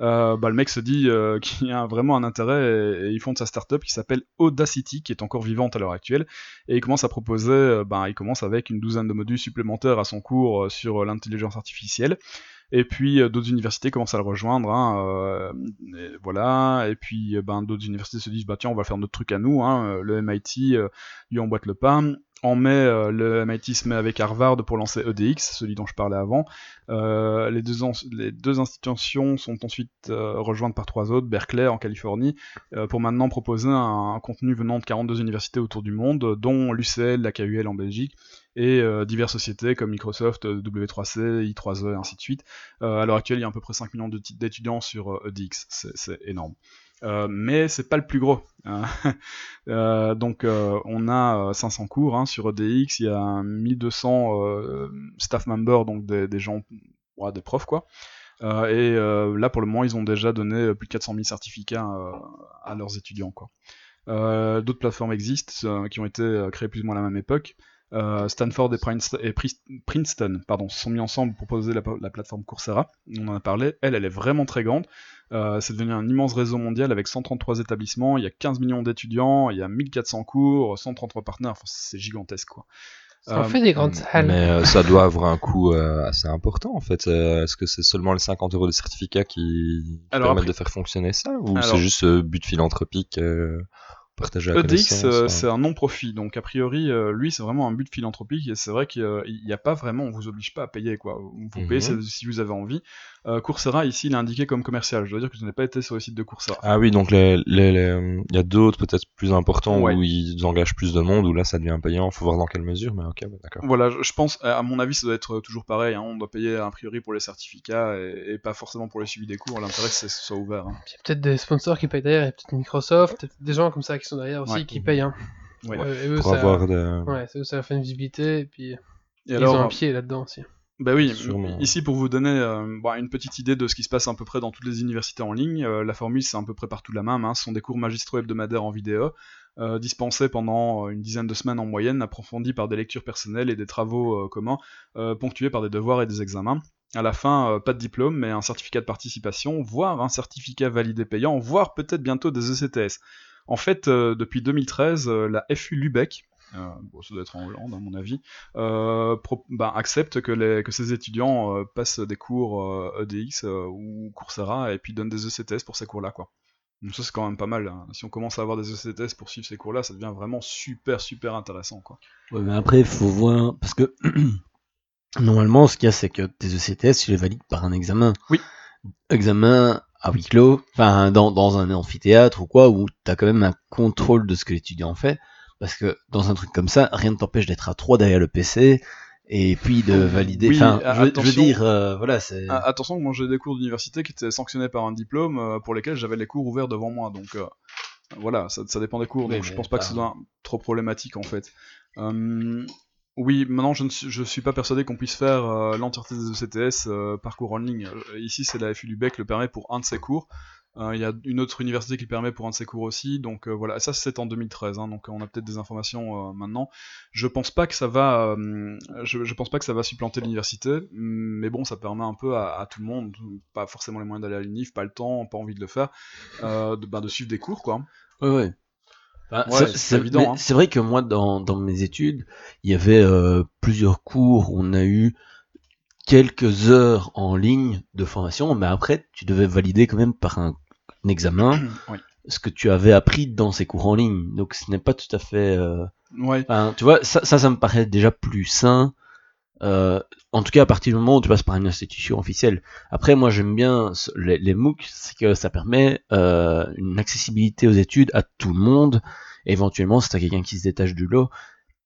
Euh, bah, le mec se dit euh, qu'il y a vraiment un intérêt et, il fonde sa startup qui s'appelle Audacity, qui est encore vivante à l'heure actuelle, et il commence à proposer, euh, bah, il commence avec une douzaine de modules supplémentaires à son cours sur l'intelligence artificielle. Et puis euh, d'autres universités commencent à le rejoindre, hein, euh, et voilà. Et puis euh, ben d'autres universités se disent bah tiens on va faire notre truc à nous, hein, le MIT lui emboîte le pas. En mai, euh, le MIT se met avec Harvard pour lancer EDX, celui dont je parlais avant. Euh, les, deux institutions sont ensuite euh, rejointes par trois autres, Berkeley en Californie, pour maintenant proposer un, un contenu venant de 42 universités autour du monde, dont l'UCL, la KUL en Belgique, et diverses sociétés comme Microsoft, euh, W3C, I3E, et ainsi de suite. À l'heure actuelle, il y a à peu près 5 millions d'étudiants sur EDX, c'est c'est énorme. Euh, mais c'est pas le plus gros. hein. Euh, donc euh, on a euh, 500 cours hein, sur EDX, il y a 1200 euh, staff members, donc des, gens, des profs quoi. Et là pour le moment ils ont déjà donné plus de 400 000 certificats à leurs étudiants quoi. D'autres plateformes existent qui ont été créées plus ou moins à la même époque. Euh, Stanford et, Princeton, et Pris- Princeton pardon, se sont mis ensemble pour proposer la, la plateforme Coursera. On en a parlé. Elle, elle est vraiment très grande. Euh, c'est devenu un immense réseau mondial avec 133 établissements. Il y a 15 millions d'étudiants. Il y a 1400 cours, 133 partenaires. Enfin, c'est gigantesque, quoi. Ça Euh, fait des grandes salles. Mais euh, ça doit avoir un coût euh, assez important en fait. Euh, Est-ce que c'est seulement les 50 euros de certificat qui, qui Alors permettent après- de faire fonctionner ça? Ou Alors- c'est juste euh, but philanthropique euh, partager la EDX, euh, c'est un non-profit, donc a priori, euh, lui, c'est vraiment un but philanthropique, et c'est vrai qu'il n'y a pas vraiment, on vous oblige pas à payer, quoi. Vous Mhm. payez si- si vous avez envie. Euh, Coursera, ici, il est indiqué comme commercial. Je dois dire que je n'ai pas été sur le site de Coursera. Ah oui, donc les, les, les- il y a d'autres peut-être plus importants Ouais. où ils engagent plus de monde, où là ça devient payant. Faut voir dans quelle mesure, mais ok, bah, d'accord. Voilà, je, je pense, à mon avis, ça doit être toujours pareil. hein. On doit payer a priori pour les certificats et, et pas forcément pour les suivis des cours. L'intérêt, c'est que ce soit ouvert. hein. Il y a peut-être des sponsors qui payent derrière, il y a peut-être Microsoft, peut-être des gens comme ça qui sont derrière aussi Ouais. qui payent. Hein. Ouais. Euh, et eux, Pour ça... avoir de... Ouais, ça, ça leur fait une visibilité et puis Et ils alors, ont un pied là-dedans aussi. Bah oui, Sûrement. ici pour vous donner euh, bah, une petite idée de ce qui se passe à peu près dans toutes les universités en ligne, euh, la formule c'est à peu près partout la même, hein. ce sont des cours magistraux hebdomadaires en vidéo, euh, dispensés pendant une dizaine de semaines en moyenne, approfondis par des lectures personnelles et des travaux communs, ponctués par des devoirs et des examens. À la fin, pas de diplôme, mais un certificat de participation, voire un certificat validé payant, voire peut-être bientôt des ECTS. En fait, depuis 2013, euh, la FU Lubeck, bon, ça doit être en Hollande à mon avis, euh, pro- bah, accepte que, les, que ces étudiants euh, passent des cours euh, EDX euh, ou Coursera et puis donnent des ECTS pour ces cours-là, quoi. Donc ça c'est quand même pas mal. hein. Si on commence à avoir des ECTS pour suivre ces cours-là, ça devient vraiment super super intéressant, quoi. Ouais, mais après, il faut voir, parce que normalement, ce qu'il y a, c'est que tes ECTS, tu les valides par un examen. Oui. Examen à huis clos, enfin, dans, dans un amphithéâtre ou quoi, où tu as quand même un contrôle de ce que l'étudiant fait. Parce que dans un truc comme ça, rien ne t'empêche d'être à trois derrière le PC et puis de valider. Oui, Enfin, je, veux- je veux attention. dire, euh, voilà, c'est. Ah, attention, moi j'ai des cours d'université qui étaient sanctionnés par un diplôme euh, pour lesquels j'avais les cours ouverts devant moi, donc euh, voilà, ça, ça dépend des cours, Oui, donc je pense pas que ce soit trop problématique en fait. Oui, maintenant je ne suis, je suis pas persuadé qu'on puisse faire l'entièreté des ECTS par cours en ligne. Ici, c'est la FU Lubeck le permet pour un de ses cours. Euh, Il y a une autre université qui le permet pour un de ses cours aussi, donc euh, voilà, ça c'est en 2013, hein, donc on a peut-être des informations euh, maintenant. Je pense pas que ça va, euh, je, je pense pas que ça va supplanter l'université, mais bon, ça permet un peu à, à tout le monde, pas forcément les moyens d'aller à l'unif, pas le temps, pas envie de le faire, euh, de, bah, de suivre des cours quoi. Ouais, ouais. Ouais, c'est- évident, hein. C'est vrai que moi, dans, dans mes études, il y avait euh, plusieurs cours où on a eu quelques heures en ligne de formation, mais après, tu devais valider quand même par un, un examen oui. ce que tu avais appris dans ces cours en ligne. Donc, ce n'est pas tout à fait... euh, Ouais. enfin, tu vois, ça, ça, ça me paraît déjà plus sain. euh, en tout cas, à partir du moment où tu passes par une institution officielle. Après, moi, j'aime bien les, les MOOC, c'est que ça permet euh, une accessibilité aux études à tout le monde. Éventuellement, si t'as quelqu'un qui se détache du lot,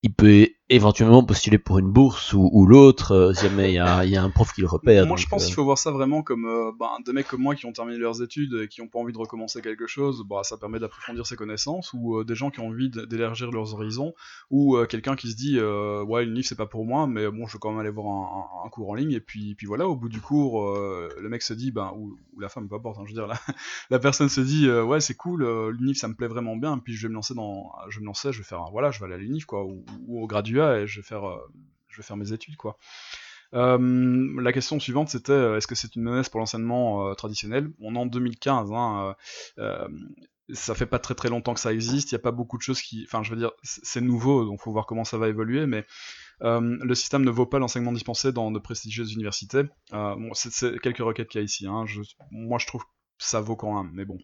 il peut éventuellement postuler pour une bourse ou, ou l'autre, euh, si jamais il y a, il y a un prof qui le repère. Moi, donc, je pense euh, qu'il faut voir ça vraiment comme euh, ben, des mecs comme moi qui ont terminé leurs études et qui n'ont pas envie de recommencer quelque chose. Bah, ça permet d'approfondir ses connaissances, ou euh, des gens qui ont envie d'élargir leurs horizons, ou quelqu'un qui se dit ouais, l'UNIF c'est pas pour moi, mais bon, je vais quand même aller voir un, un- un cours en ligne. Et puis, puis voilà, au bout du cours, le mec se dit, ben, ou, ou la femme, peu importe, hein, je veux dire, la, la personne se dit ouais, c'est cool, l'UNIF ça me plaît vraiment bien, puis je vais me lancer dans, je vais me lancer, je vais faire, voilà, je vais aller à l'UNIF quoi, ou, ou au graduat et je vais faire, euh, je vais faire mes études. Euh, la question suivante c'était euh, est-ce que c'est une menace pour l'enseignement traditionnel? On est en 2015, hein, euh, ça fait pas très très longtemps que ça existe, il n'y a pas beaucoup de choses qui. Enfin, je veux dire, c'est nouveau, donc faut voir comment ça va évoluer, mais le système ne vaut pas l'enseignement dispensé dans de prestigieuses universités. C'est- quelques requêtes qu'il y a ici, hein, moi je trouve ça vaut quand même, mais bon.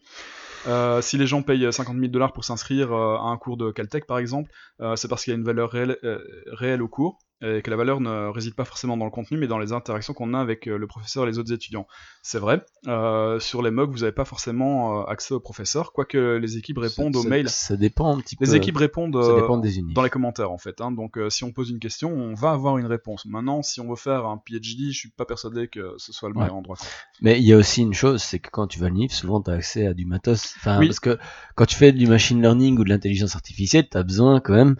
Euh, si les gens payent 50 000 dollars pour s'inscrire euh, à un cours de Caltech par exemple, euh, c'est parce qu'il y a une valeur réelle, réelle au cours et que la valeur ne réside pas forcément dans le contenu mais dans les interactions qu'on a avec euh, le professeur et les autres étudiants. C'est vrai, euh, sur les MOOC vous n'avez pas forcément euh, accès au professeur, quoique les équipes répondent ça- aux ça- mails. Ça dépend un petit peu. Les équipes répondent ça dépend des univers. dans les commentaires en fait. hein. Donc euh, si on pose une question, on va avoir une réponse. Maintenant, si on veut faire un PhD, je suis pas persuadé que ce soit le Ouais. meilleur endroit. Mais il y a aussi une chose, c'est que quand tu vas à l'UNIF, souvent tu as accès à du matos. Enfin, Oui. parce que quand tu fais du machine learning ou de l'intelligence artificielle, tu as besoin quand même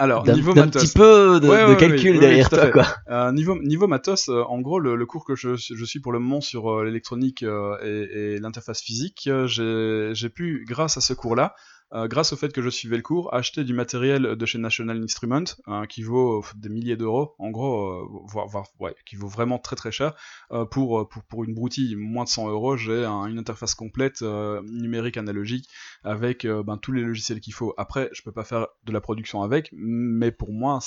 Alors niveau matos, petit peu de, Ouais, de ouais, calcul oui, derrière toi, quoi. Euh, niveau, niveau matos, euh, en gros, le, le cours que je, je suis pour le moment sur euh, l'électronique euh, et, et l'interface physique, euh, j'ai j'ai pu, grâce à ce cours-là, euh, grâce au fait que je suivais le cours, acheter du matériel de chez National Instrument euh, qui vaut euh, des milliers d'euros, en gros, euh, voire, voire- ouais, qui vaut vraiment très très cher. Euh, pour, pour, pour une broutille moins de 100 euros, j'ai un- une interface complète numérique analogique avec ben, tous les logiciels qu'il faut. Après, je peux pas faire de la production avec, mais pour moi,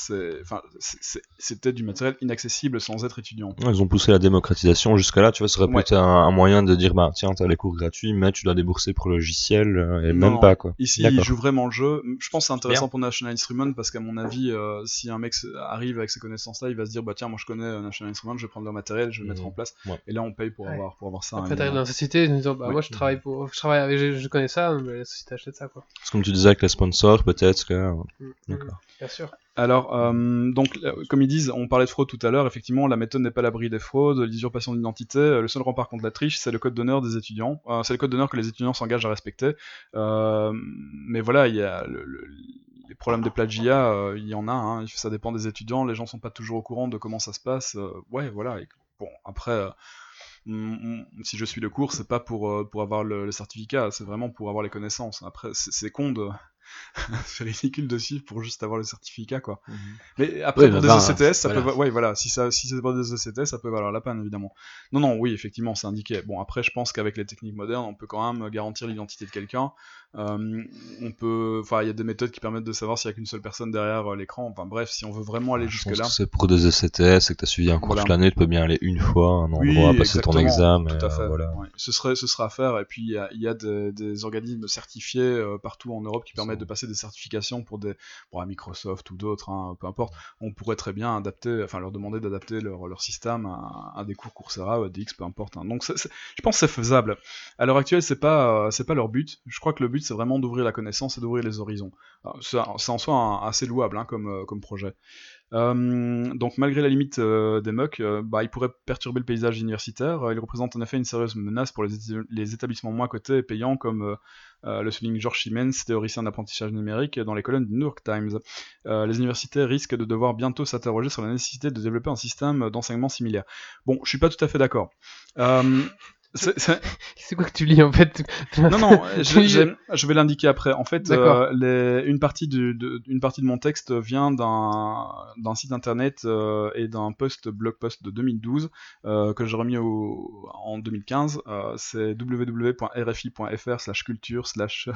c'était du matériel inaccessible sans être étudiant. Ouais, Ils ont poussé la démocratisation jusque là, tu vois, ce serait Ouais. peut-être un, un moyen de dire, bah tiens, t'as les cours gratuits, mais tu dois débourser pour le logiciel, et Non, même pas quoi. Ici, s'il D'accord. joue vraiment le jeu, je pense que c'est intéressant Bien. pour National Instruments parce qu'à mon avis, euh, si un mec arrive avec ces connaissances-là, il va se dire bah tiens, moi je connais euh, National Instruments, je vais prendre leur matériel, je vais le mettre Mhm. en place. Ouais. Et là, on paye pour Ouais. avoir pour avoir ça. Après, hein, t'arrives dans la société en disant, bah, Ouais. moi, je travaille pour, je travaille avec, je, je connais ça, mais la société achète ça, quoi. Parce que comme tu disais avec les sponsors, peut-être que. Mm, D'accord. mm, Bien sûr. Alors, euh, donc, euh, comme ils disent, on parlait de fraude tout à l'heure, effectivement, la méthode n'est pas l'abri des fraudes, l'usurpation d'identité, euh, le seul rempart contre la triche, c'est le code d'honneur des étudiants. C'est le code d'honneur que les étudiants s'engagent à respecter. Mais voilà, il y a le- le- les problèmes de plagiat, il y en a, hein, ça dépend des étudiants, les gens sont pas toujours au courant de comment ça se passe. ouais, voilà. bon, après, si je suis le cours, c'est pas pour, avoir le, certificat, c'est vraiment pour avoir les connaissances. Après, c'est c'est con de. c'est ridicule de suivre pour juste avoir le certificat, quoi. Mais après, Oui, pour bah, des ben, ECTS, ça voilà. peut, ouais, voilà, si ça, si c'est pour des ECTS, ça peut valoir la peine, évidemment. Non, non, oui, effectivement, c'est indiqué. Bon, après, je pense qu'avec les techniques modernes, on peut quand même garantir l'identité de quelqu'un. Euh, on peut, enfin, il y a des méthodes qui permettent de savoir s'il y a qu'une seule personne derrière euh, l'écran. Enfin, bref, si on veut vraiment aller Je jusque pense là. que c'est pour des ECTS et que tu as suivi un cours Voilà. toute l'année, tu peux bien aller une fois à un Oui, endroit, passer ton examen. Tout à fait. euh, voilà. ouais. Ce serait, ce sera à faire. Et puis il y a, il y a des, des organismes certifiés euh, partout en Europe qui permettent de passer des certifications pour des, pour un Microsoft ou d'autres, hein, peu importe. On pourrait très bien adapter, enfin leur demander d'adapter leur, leur système à, à des cours Coursera ou à DX, peu importe. hein. Donc c'est- c'est- je pense que c'est faisable. À l'heure actuelle, c'est pas, c'est pas leur but. Je crois que le but c'est vraiment d'ouvrir la connaissance et d'ouvrir les horizons. C'est en soi assez louable hein, comme, euh, comme projet. Euh, donc malgré la limite euh, des MOOC, euh, bah, il pourrait perturber le paysage universitaire. Il représente en effet une sérieuse menace pour les, les établissements moins cotés et payants comme le souligne George Siemens, théoricien d'apprentissage numérique, dans les colonnes du New York Times. Les universités risquent de devoir bientôt s'interroger sur la nécessité de développer un système d'enseignement similaire. Bon, je suis pas tout à fait d'accord. Euh, c'est- quoi que tu lis, en fait? non, non, je, j'ai- je vais l'indiquer après. En fait, euh, les- une, partie du- de, une partie de mon texte vient d'un site internet euh, et d'un post blog post de 2012 euh, que j'ai remis au, en 2015. Euh, C'est www.rfi.fr slash culture slash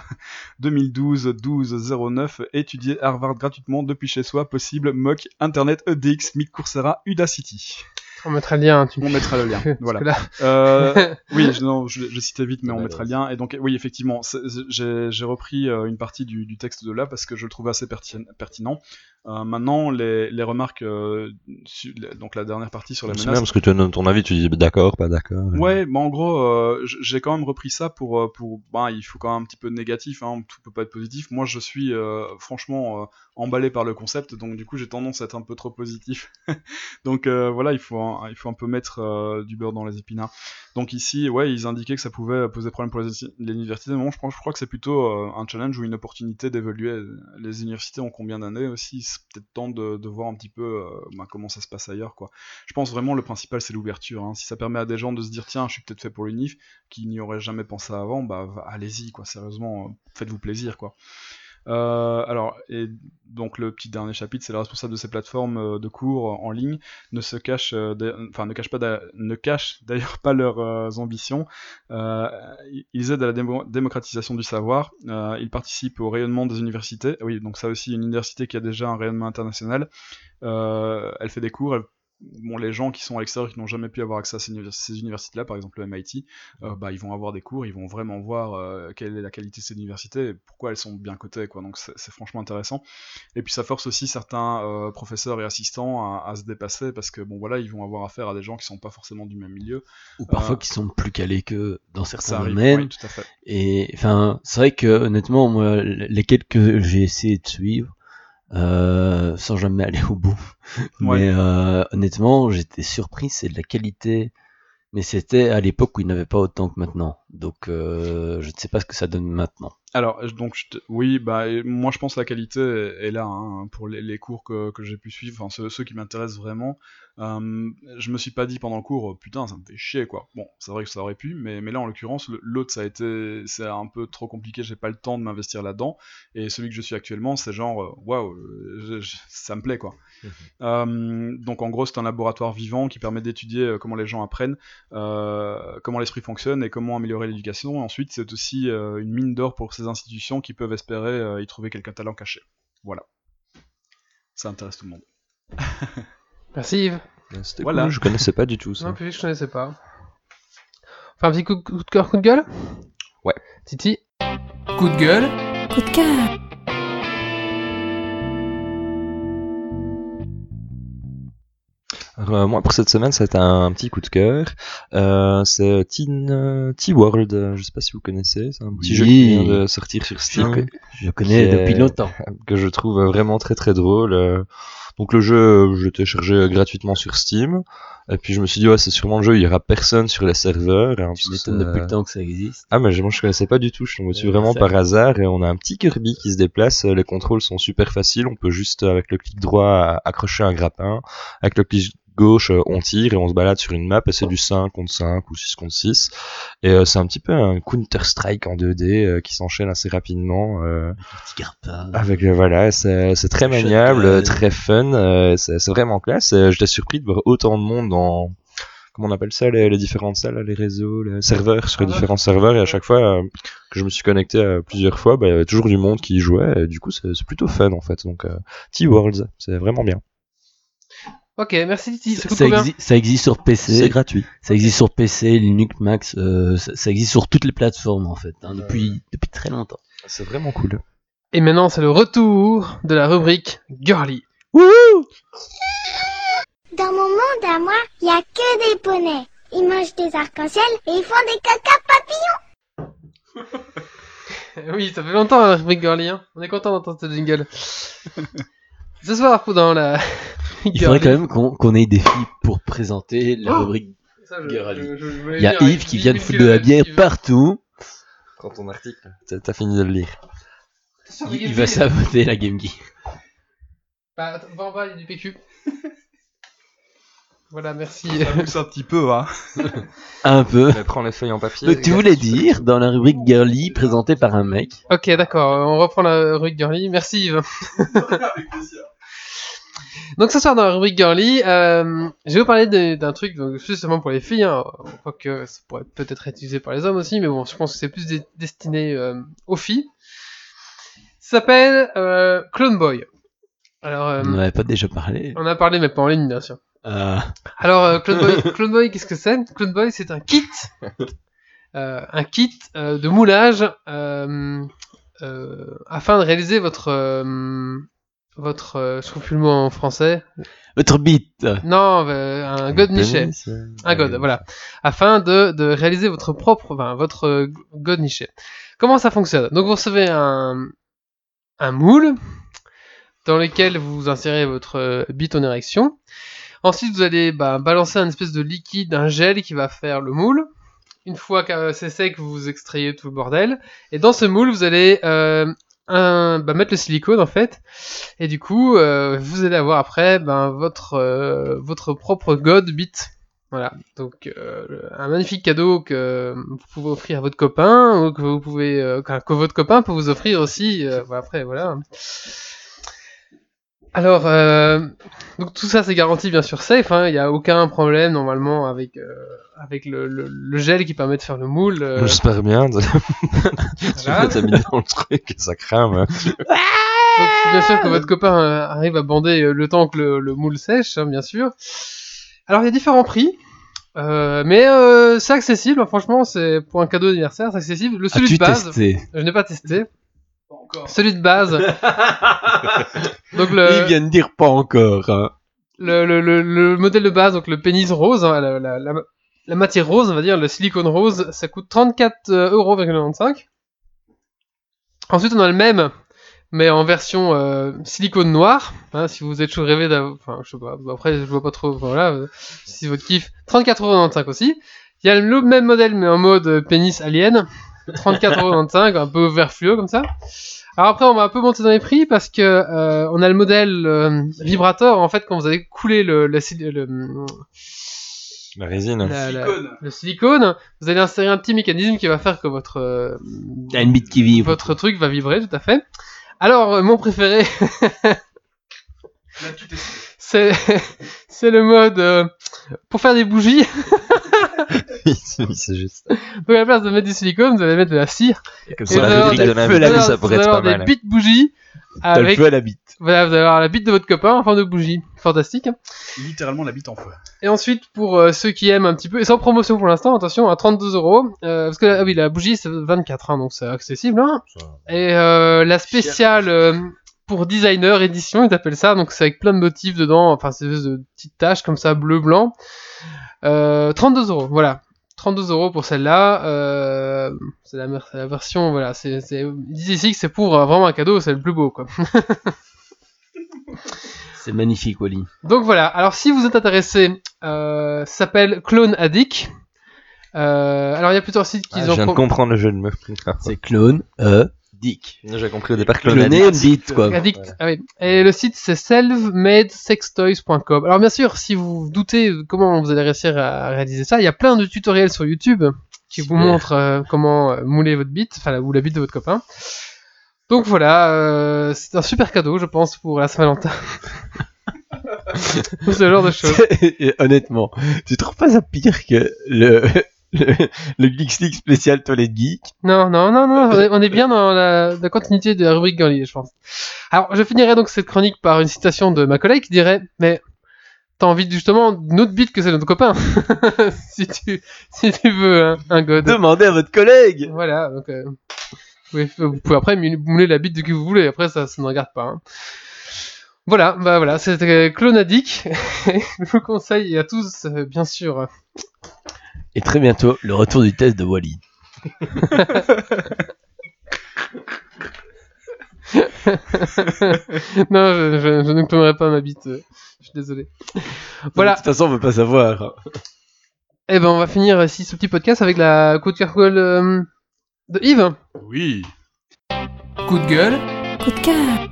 2012 12 09 étudier Harvard gratuitement depuis chez soi possible mock internet EDX Mic Coursera Udacity. On mettra le lien, tu On mettra le lien. Voilà. là, Euh, oui, je, non, je, je citais vite, mais on Ouais, mettra le lien. Et donc, oui, effectivement, c'est- c'est- j'ai repris euh, une partie du, du texte de là parce que je le trouvais assez perti- pertinent. Euh, maintenant, les, les remarques, euh, su- les- donc la dernière partie sur la C'est menace. bien parce que tu donnes ton avis, tu dis d'accord, pas d'accord. Ouais, bah en gros, euh, j'ai quand même repris ça pour, pour, bah, il faut quand même un petit peu de négatif, hein, tout peut pas être positif. Moi, je suis euh, franchement euh, emballé par le concept, donc du coup, j'ai tendance à être un peu trop positif. donc euh, voilà, il faut, un, il faut un peu mettre euh, du beurre dans les épinards. Donc ici, ouais, ils indiquaient que ça pouvait poser problème pour les, universités. Mais bon, je, je crois que c'est plutôt euh, un challenge ou une opportunité d'évoluer. Les universités ont combien d'années aussi? C'est peut-être temps de, voir un petit peu bah, comment ça se passe ailleurs, quoi je pense vraiment le principal c'est l'ouverture. hein. Si ça permet à des gens de se dire tiens, je suis peut-être fait pour l'UNIF, qui n'y auraient jamais pensé avant, bah allez-y quoi. Sérieusement, faites-vous plaisir quoi. Euh, alors, et donc le petit dernier chapitre, c'est le responsable de ces plateformes euh, de cours en ligne ne se cache, euh, enfin ne cache pas, ne cache d'ailleurs pas leurs ambitions. Ils aident à la démo- démocratisation du savoir. Ils participent au rayonnement des universités. Oui, donc ça aussi, une université qui a déjà un rayonnement international. Elle fait des cours. Bon, les gens qui sont à l'extérieur, qui n'ont jamais pu avoir accès à ces, univers- ces universités-là, par exemple le MIT, euh, bah, ils vont avoir des cours, ils vont vraiment voir euh, quelle est la qualité de ces universités et pourquoi elles sont bien cotées. Quoi. Donc c'est franchement intéressant. Et puis ça force aussi certains euh, professeurs et assistants à, à se dépasser parce que bon voilà, ils vont avoir affaire à des gens qui sont pas forcément du même milieu. Ou parfois qui sont plus calés que dans certains arrive, domaines. oui, tout à fait. Et enfin, c'est vrai que honnêtement, moi, les quelques que j'ai essayé de suivre, sans jamais aller au bout, Ouais. mais euh, honnêtement, j'étais surpris, c'est de la qualité. Mais c'était à l'époque où il n'avait pas autant que maintenant. Donc, euh, je ne sais pas ce que ça donne maintenant. Alors, donc, je te- oui, bah, moi je pense que la qualité est, est là hein, pour les, les cours que, que j'ai pu suivre, enfin ceux, ceux qui m'intéressent vraiment. Euh, je me suis pas dit pendant le cours, putain, ça me fait chier quoi. Bon, c'est vrai que ça aurait pu, mais, mais là en l'occurrence, l'autre ça a été, c'est un peu trop compliqué, j'ai pas le temps de m'investir là-dedans. Et celui que je suis actuellement, c'est genre, euh, waouh, euh, ça me plaît quoi. Euh, donc en gros, c'est un laboratoire vivant qui permet d'étudier comment les gens apprennent, euh, comment l'esprit fonctionne et comment améliorer l'éducation. Et ensuite, c'est aussi une mine d'or pour ces institutions qui peuvent espérer y trouver quelques talents cachés. Voilà. Ça intéresse tout le monde. merci Yves. C'était Voilà. cool, je connaissais pas du tout ça. Non, puis je connaissais pas. Enfin, un petit coup, coup de cœur, coup de gueule? Ouais. Titi? Coup de gueule? Coup de cœur. Alors, euh, moi, pour cette semaine, c'est un, petit coup de cœur. Euh, c'est Teen euh, T-World. euh, Je sais pas si vous connaissez. C'est un petit Oui. jeu qui vient de sortir sur Je, Steam. co- je connais depuis longtemps. que je trouve vraiment très très drôle. Euh. Donc le jeu, euh, je l'ai téléchargé gratuitement sur Steam. Et puis je me suis dit, ouais, c'est sûrement le jeu, il y aura personne sur les serveurs. hein, Tu parce que m'étonnes ça- depuis le temps que ça existe. Ah, mais moi je connaissais pas du tout, je suis tombé dessus vraiment ça- par hasard. Et on a un petit Kirby qui se déplace, euh, les contrôles sont super faciles, on peut juste euh, avec le clic droit accrocher un grappin. Avec le clic gauche, euh, on tire et on se balade sur une map et c'est du 5 contre 5 ou 6 contre 6. Et euh, c'est un petit peu un Counter-Strike en 2D euh, qui s'enchaîne assez rapidement. euh, avec voilà, c'est très maniable, très fun, euh, c'est vraiment classe. J'étais surpris de voir autant de monde dans comment on appelle ça les, les différentes salles, les réseaux, les serveurs sur les Serveurs. différents serveurs et à chaque fois euh, que je me suis connecté euh, plusieurs fois, bah, il y avait toujours du monde qui y jouait. Et du coup, c'est c'est plutôt fun en fait. Donc euh, T-Worlds, c'est vraiment bien. Ok, merci Titi. Ça Ça, exi- existe sur C'est PC, gratuit. ça existe sur PC, Linux, Max, euh, ça, ça existe sur toutes les plateformes en fait, hein, depuis, depuis très longtemps. C'est vraiment cool. Et maintenant, c'est le retour de la rubrique Girly. Dans mon monde à moi, il y a que des poneys. Ils mangent des arcs-en-ciel et ils font des caca papillons. Oui, ça fait longtemps la rubrique Girly. Hein. On est content d'entendre ce jingle. Ce soir, dans la Il faudrait quand même qu'on ait des filles pour présenter la Oh rubrique. Ça, je- Girly. je- je voulais Il y a dire, Yves qui vient de foutre de la bière partout. Quand ton article, t'as fini de le lire. Sur Il, va saboter la Game Gear. Bah, attends, va en bas, il y a du PQ. voilà, merci. Ça pousse un petit peu, hein. Un peu. Mais prends les feuilles en papier. Donc tu voulais dire, dans la rubrique Girly, présentée par un mec, ok, d'accord, on reprend la rubrique Girly. Merci Yves. Donc ce soir dans la rubrique Girly, euh, je vais vous parler d'un truc donc, justement pour les filles, hein, quoique ça pourrait peut-être être utilisé par les hommes aussi, mais bon, je pense que c'est plus destiné euh, aux filles. Ça s'appelle euh, Clone Boy. Alors, on n'en avait pas déjà parlé. on a parlé, mais pas en ligne, bien sûr. Euh, Alors, Clone Boy, Clone Boy, qu'est-ce que c'est? Clone Boy, c'est un kit, un kit de moulage afin de réaliser votre votre, euh, je trouve plus le mot en français. votre bite. Non, euh, un god niché. Pénis, euh, Un god, voilà. Afin de, de réaliser votre propre, enfin, votre euh, god niché. Comment ça fonctionne? Donc vous recevez un, un moule dans lequel vous insérez votre bite en érection. Ensuite, vous allez bah, balancer un espèce de liquide, un gel qui va faire le moule. Une fois que c'est sec, vous extrayez tout le bordel. Et dans ce moule, vous allez euh, un, bah, mettre le silicone en fait. Et du coup, euh, vous allez avoir après ben, votre, euh, votre propre god bit. Voilà, donc euh, un magnifique cadeau que vous pouvez offrir à votre copain ou que vous pouvez euh, que votre copain peut vous offrir aussi. voilà, après, voilà. Alors, euh, donc tout ça c'est garanti bien sûr safe. hein, Il n'y a aucun problème normalement avec euh, avec le, le, le gel qui permet de faire le moule. euh, J'espère bien. tu voilà. mets bite dans le truc et ça crame. hein. Donc faut bien sûr que votre copain euh, arrive à bander euh, le temps que le, le moule sèche, hein, bien sûr. Alors il y a différents prix, euh, mais euh, c'est accessible. hein, franchement, c'est pour un cadeau d'anniversaire, c'est accessible. Le celui de base, testé? je n'ai pas testé. Celui de base. donc le, Il vient de dire pas encore. hein. le, le, le, le modèle de base, donc le pénis rose, hein, la, la, la, la matière rose, on va dire, le silicone rose, ça coûte 34,95€. Ensuite, on a le même, mais en version euh, silicone noir. Hein, si vous êtes chaud rêvé d'avoir... Enfin, je sais pas, après, je vois pas trop... Voilà, euh, si votre kiff. 34,95€ aussi. Il y a le même modèle, mais en mode euh, pénis alien. 34,95€, un peu vert fluo comme ça. Alors après, on va un peu monter dans les prix parce que euh, on a le modèle euh, vibrator. En fait, quand vous allez couler le, le, le, La résine. la- la- Silicone. le silicone, vous allez insérer un petit mécanisme qui va faire que votre euh, une bite qui vibre. votre truc va vibrer, tout à fait. Alors, euh, mon préféré, c'est c'est le mode euh, pour faire des bougies. Oui, c'est juste. Donc à la place de mettre du silicone, vous allez mettre de la cire. Comme Et vous la avoir de vous allez ça avoir- pourrait vous allez être pas avoir mal. des petites bougies T'as le avec feu à la bite. voilà, vous allez avoir la bite de votre copain en forme de bougie. fantastique. Littéralement la bite en feu. Et ensuite, pour euh, ceux qui aiment un petit peu, et sans promotion pour l'instant, attention, à 32 euros, euh, parce que ah oui, la bougie c'est 24, hein, donc c'est accessible. Hein. Et euh, la spéciale euh, pour designer édition, ils appellent ça, donc c'est avec plein de motifs dedans, enfin c'est de petites taches comme ça, bleu, blanc. Euh, 32 euros, voilà. 32 euros pour celle-là. Euh, c'est la, version, voilà. C'est, ils disent ici que c'est pour euh, vraiment un cadeau, c'est le plus beau, quoi. C'est magnifique, Wally. Donc voilà, alors si vous êtes intéressé, euh, ça s'appelle Clone Addict. Euh, alors il y a plusieurs sites qui Ah, ont... je viens de comprendre le jeu de meuf. C'est clone, euh, dick. J'ai compris au départ que une bite, quoi. Addict, ah oui. Et le site c'est selfmadesextoys.com. Alors bien sûr, si vous vous doutez comment vous allez réussir à réaliser ça, il y a plein de tutoriels sur YouTube qui vous montrent euh, comment euh, mouler votre bite, enfin ou la bite de votre copain. Donc voilà, euh, c'est un super cadeau, je pense, pour la Saint-Valentin. Ou ce genre de choses. Et honnêtement, tu trouves pas ça pire que le, le, le Geeks League spécial Toilette Geek Non, non, non, non, on est, bien dans la, la continuité de la rubrique girly, je pense. Alors, je finirai donc cette chronique par une citation de ma collègue qui dirait, mais t'as envie justement d'une autre bite que celle de ton copain, si tu, si tu veux un, un god. Demandez à votre collègue Voilà, donc euh, vous, pouvez, vous pouvez après mou- mouler la bite de qui vous voulez, après ça, ça ne regarde pas. hein. Voilà, bah voilà, c'était Clonadic. je vous conseille à tous, euh, bien sûr, Et très bientôt, le retour du test de Wally. non, je, je, je ne clonerai pas ma bite, euh, je suis désolé. Voilà. De toute façon, on veut pas savoir. Eh ben, on va finir ici ce petit podcast avec la coup de cœur gueule euh, de Yves. Oui. Coup de gueule. Coup de cœur.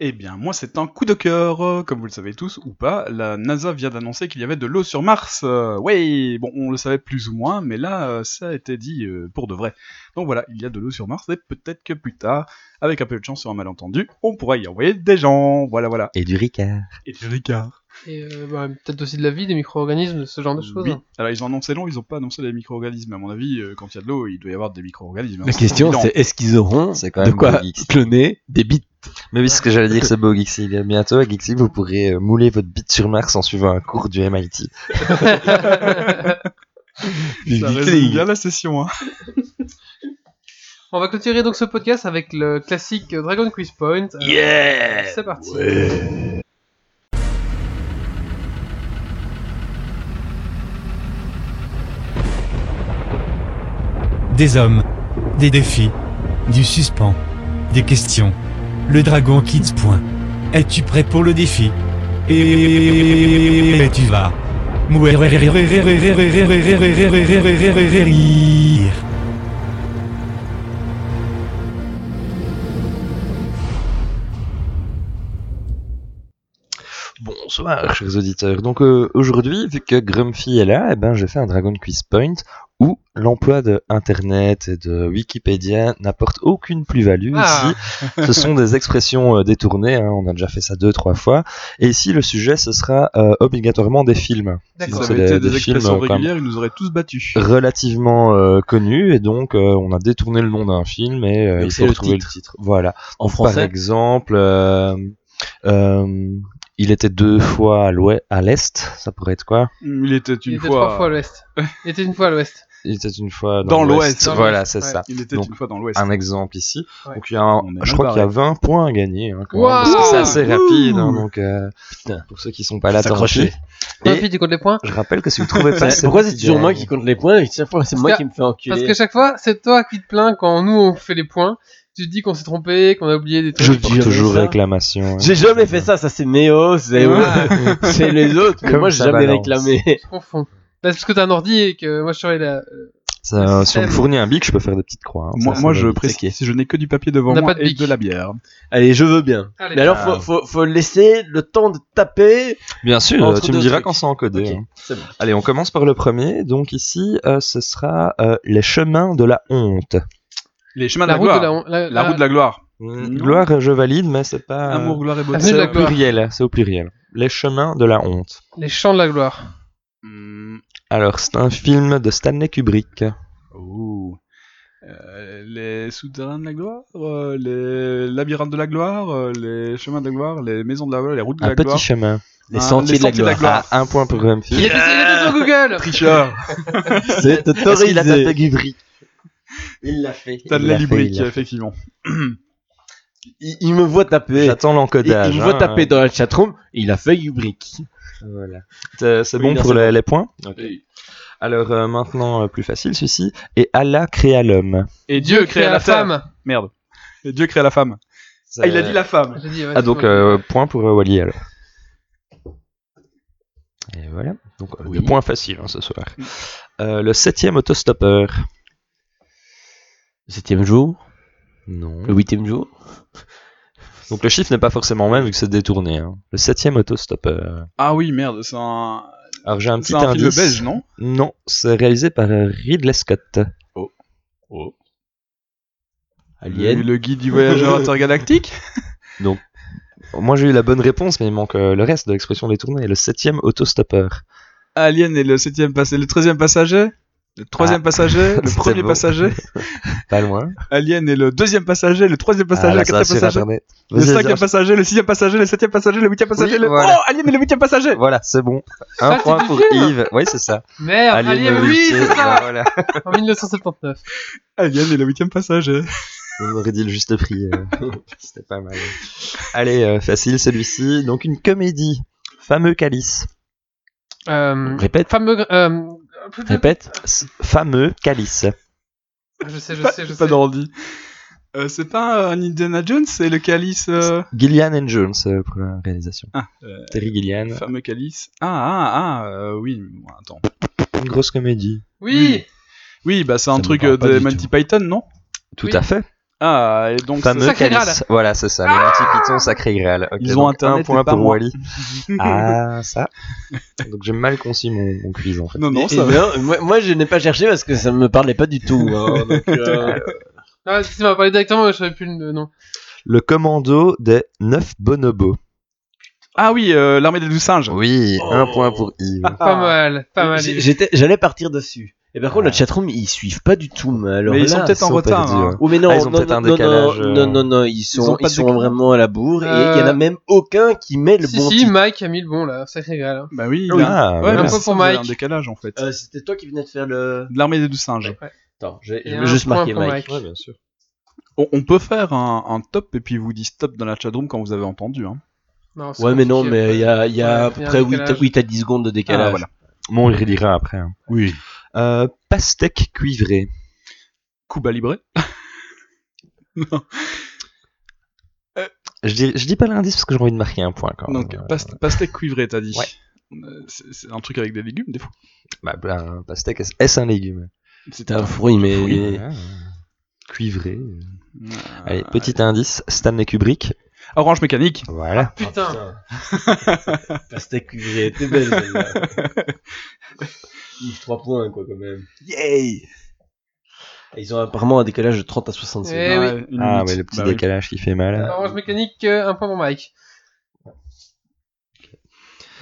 Eh bien, moi, c'est un coup de cœur. Comme vous le savez tous, ou pas, la NASA vient d'annoncer qu'il y avait de l'eau sur Mars. Euh, ouais, bon, on le savait plus ou moins, mais là, euh, ça a été dit euh, pour de vrai. Donc voilà, il y a de l'eau sur Mars, et peut-être que plus tard, avec un peu de chance sur un malentendu, on pourra y envoyer des gens. Voilà, voilà. Et du Ricard. Et du Ricard. Et euh, bah, peut-être aussi de la vie, des micro-organismes, ce genre de choses. Oui. Alors, ils ont annoncé long, ils ont pas annoncé les micro-organismes. À mon avis, quand il y a de l'eau, il doit y avoir des micro-organismes. La question, c'est est-ce qu'ils auront C'est quand de même quoi beau, Geeks. cloner des bits Mais oui, c'est ce que j'allais dire, c'est beau Geeksy. Bientôt à Geeksy, vous pourrez euh, mouler votre bite sur Mars en suivant un cours du MIT. Ça résume bien la session, hein. on va clôturer donc ce podcast avec le classique Dragon Quiz Point. Euh, Yeah C'est parti. Des hommes, des défis, du suspens, des questions. Le dragon Kids. Point. Es-tu prêt pour le défi? Et tu vas. Bonsoir, chers auditeurs. Donc euh, aujourd'hui, vu que Grumpy est là, eh ben, j'ai fait un Dragon Quiz Point où l'emploi de Internet et de Wikipédia n'apporte aucune plus-value. Ah. Ici, ce sont des expressions euh, détournées. hein, on a déjà fait ça deux, trois fois. Et ici, le sujet, ce sera euh, obligatoirement des films. Si D'accord. ça avait été des- des, des films, expressions euh, régulières, ils nous auraient tous battus. relativement euh, connus et donc euh, on a détourné le nom d'un film et euh, il faut le retrouver titre. le titre. Voilà. En Par français exemple, euh, euh, il était deux fois à l'ouest, à l'est. Ça pourrait être quoi? Il était une Il était trois fois à l'ouest. Il était une fois à l'ouest. Il était une fois Dans dans, l'ouest. Voilà, c'est ouais. ça. Il était Donc, une fois dans l'Ouest. Un exemple ici. Ouais. Donc il y a, un- je crois qu'il y a barré. 20 points à gagner. Hein, quand Wow même, parce que c'est assez rapide. hein, donc euh, pour ceux qui sont pas là, S'accrocher. Et- Puis tu comptes les points Je rappelle que si vous trouvez pas, Pourquoi c'est toujours moi qui compte les points et chaque fois c'est moi qui me fais enculer Parce que chaque fois, c'est toi qui te plains quand nous on fait les points. Tu te dis qu'on s'est trompé, qu'on a oublié des trucs. Je jamais toujours ça. réclamation. hein. J'ai jamais fait ça, ça c'est Méo, c'est les autres, mais Comme moi j'ai jamais balance. réclamé. Je confonds. Bah, c'est parce que t'as un ordi et que moi je surveille la. Ça, Le si on me fournit un bic, je peux faire des petites croix. hein. Moi, Ça, moi ça je précise, je n'ai que du papier devant moi pas de et bic. de la bière. Allez, je veux bien. Allez. Mais alors Ah. faut, faut, faut laisser le temps de taper. Bien sûr, tu me diras trucs. quand c'est encodé. Hein. bon. Allez, on commence par le premier. Donc ici, euh, ce sera euh, les chemins de la honte. Les chemins de La la, route gloire. de la, la, La route de la gloire. Mm, Gloire, je valide, mais c'est pas. Amour, gloire et beauté. C'est au pluriel. C'est au pluriel. Les chemins de la honte. Les champs de la gloire. Hmm, Alors, c'est un film de Stanley Kubrick. ouh. Euh, les souterrains de la gloire, euh, les labyrinthes de la gloire, euh, les chemins de la gloire, les maisons de la gloire, les routes de Un la petit gloire. chemin. Les Ah, sentiers les de la sentiers de la gloire. Ah, un point pour Grumpy. Il a fait il a fait sur Google Tricheur C'est Parce qu'il a tapé autorisé. Guvry. Il l'a fait. De Il il l'a fait. effectivement. Il, il me voit taper. J'attends Il, l'encodage. il me voit hein. taper dans la chatroom. Il a fait Ubrick. Voilà. C'est bon pour les, les points Alors euh, maintenant, euh, plus facile celui-ci. Et Allah créa l'homme. Et Dieu créa la femme. femme. Merde. Et Dieu créa la femme. Ah, il a dit la femme. Dit, ouais, Ah donc euh, point pour euh, Wally alors. Et voilà. Donc euh, Oui. des points faciles hein, ce soir. Euh, le septième autostoppeur. Le septième jour? Non. Le huitième jour? Donc le chiffre n'est pas forcément même vu que c'est détourné. hein. Le septième autostoppeur. Ah oui, merde, c'est un. Alors j'ai un petit C'est un film indice. belge, non? Non, c'est réalisé par Ridley Scott. Oh. Alien. Le, le guide du voyageur intergalactique? Moi j'ai eu la bonne réponse, mais il manque euh, le reste de l'expression détournée. Le septième autostoppeur. Alien est le septième passager, le treizième passager, le troisième Ah. passager, le premier passager. Pas loin. Alien est le deuxième passager, le troisième passager, Ah, là, le quatrième passager, le cinquième passager, le sixième passager, le septième passager, le huitième passager, Oui, le... voilà. Oh, Alien est le huitième passager Voilà, c'est bon. Un Ah, point pour Yves. Oui, c'est ça. Merde, Alien, le oui, huitième, c'est ça Voilà. En 1979. Alien est le huitième passager. On aurait dit le juste prix. euh. C'était pas mal. Allez, euh, facile celui-ci. Donc une comédie. Fameux calice. Euh, Répète. fameux... Euh, Répète. Fameux calice. je sais, je Pas- sais, je pas sais. d'ordi. Euh, c'est pas un Indiana Jones, c'est le calice. euh, Gillian and Jones euh, pour la réalisation. Ah, euh, Terry Gillian. fameux calice. Ah, ah, ah, euh, oui. bon, Attends. Une grosse comédie. Oui Oui, bah c'est un truc pas de Monty tout. Python, non? Tout Oui. à fait. Ah, et donc Fameux Sacré. Graal. Voilà, c'est ça. Le Monty Python Sacré Graal. Ok, Ils ont Un point pour moi. Wally. Ah, ça. Donc j'ai mal conçu mon, mon quiz en fait. Non, non, ça va. moi, moi, je n'ai pas cherché parce que ça me parlait pas du tout. hein, donc, euh, Ah, si tu m'as parlé directement, mais je savais plus le nom. Le commando des neuf bonobos. Ah oui, euh, l'armée des douze singes. Oui, Oh. un point pour Yves. Pas mal, pas mal. J'allais partir dessus. Et par contre, la chatroom, ils suivent pas du tout. Mais, alors Mais ils là, sont peut-être en retard. hein. Oh mais non, Ah, ils ont non, peut-être un non, décalage, non, euh, non, non, non, ils ils sont, ils sont décalage. vraiment à la bourre et il y en Euh, a même aucun qui met le Si, bon si, titre. Mike a mis le bon là, sacré Graal. hein. Bah oui, Oui. il a- Ah, ouais, Un pour Mike. un décalage en fait. Euh, C'était toi qui venais de faire le. De l'armée des douze singes. Attends, je vais juste marquer Mike. Mike. Ouais, bien sûr. On, on peut faire un, un top et puis vous dit stop dans la chatroom quand vous avez entendu. Hein. Non, Ouais, mais non, mais il y a, il y a à Ouais, peu près 8, décalage. 8 à 10 secondes de décalage. Ah, voilà. Bon, on le après. hein. Oui. Euh, pastèque cuivrée. Cuba Libre. non. Je dis, je dis pas l'indice parce que j'ai envie de marquer un point quand même. Donc Euh, past- pastèque cuivré, t'as dit. Ouais. Euh, C'est un truc avec des légumes des fois. bah, un pastèque, est- est-ce un légume? C'est un fruit, mais. Ah, Cuivré. Euh, Allez, petit indice, Stanley Kubrick. Orange mécanique. Voilà. Putain. Pastèque cuivrée, t'es belle celle-là. Yves, 3 points, quoi, quand même. Yay Ils ont apparemment un décalage de 30 à 60 secondes. Eh oui. Ah, minute. ouais, le petit Bah oui. décalage qui fait mal. Orange mécanique, euh, un point pour Mike.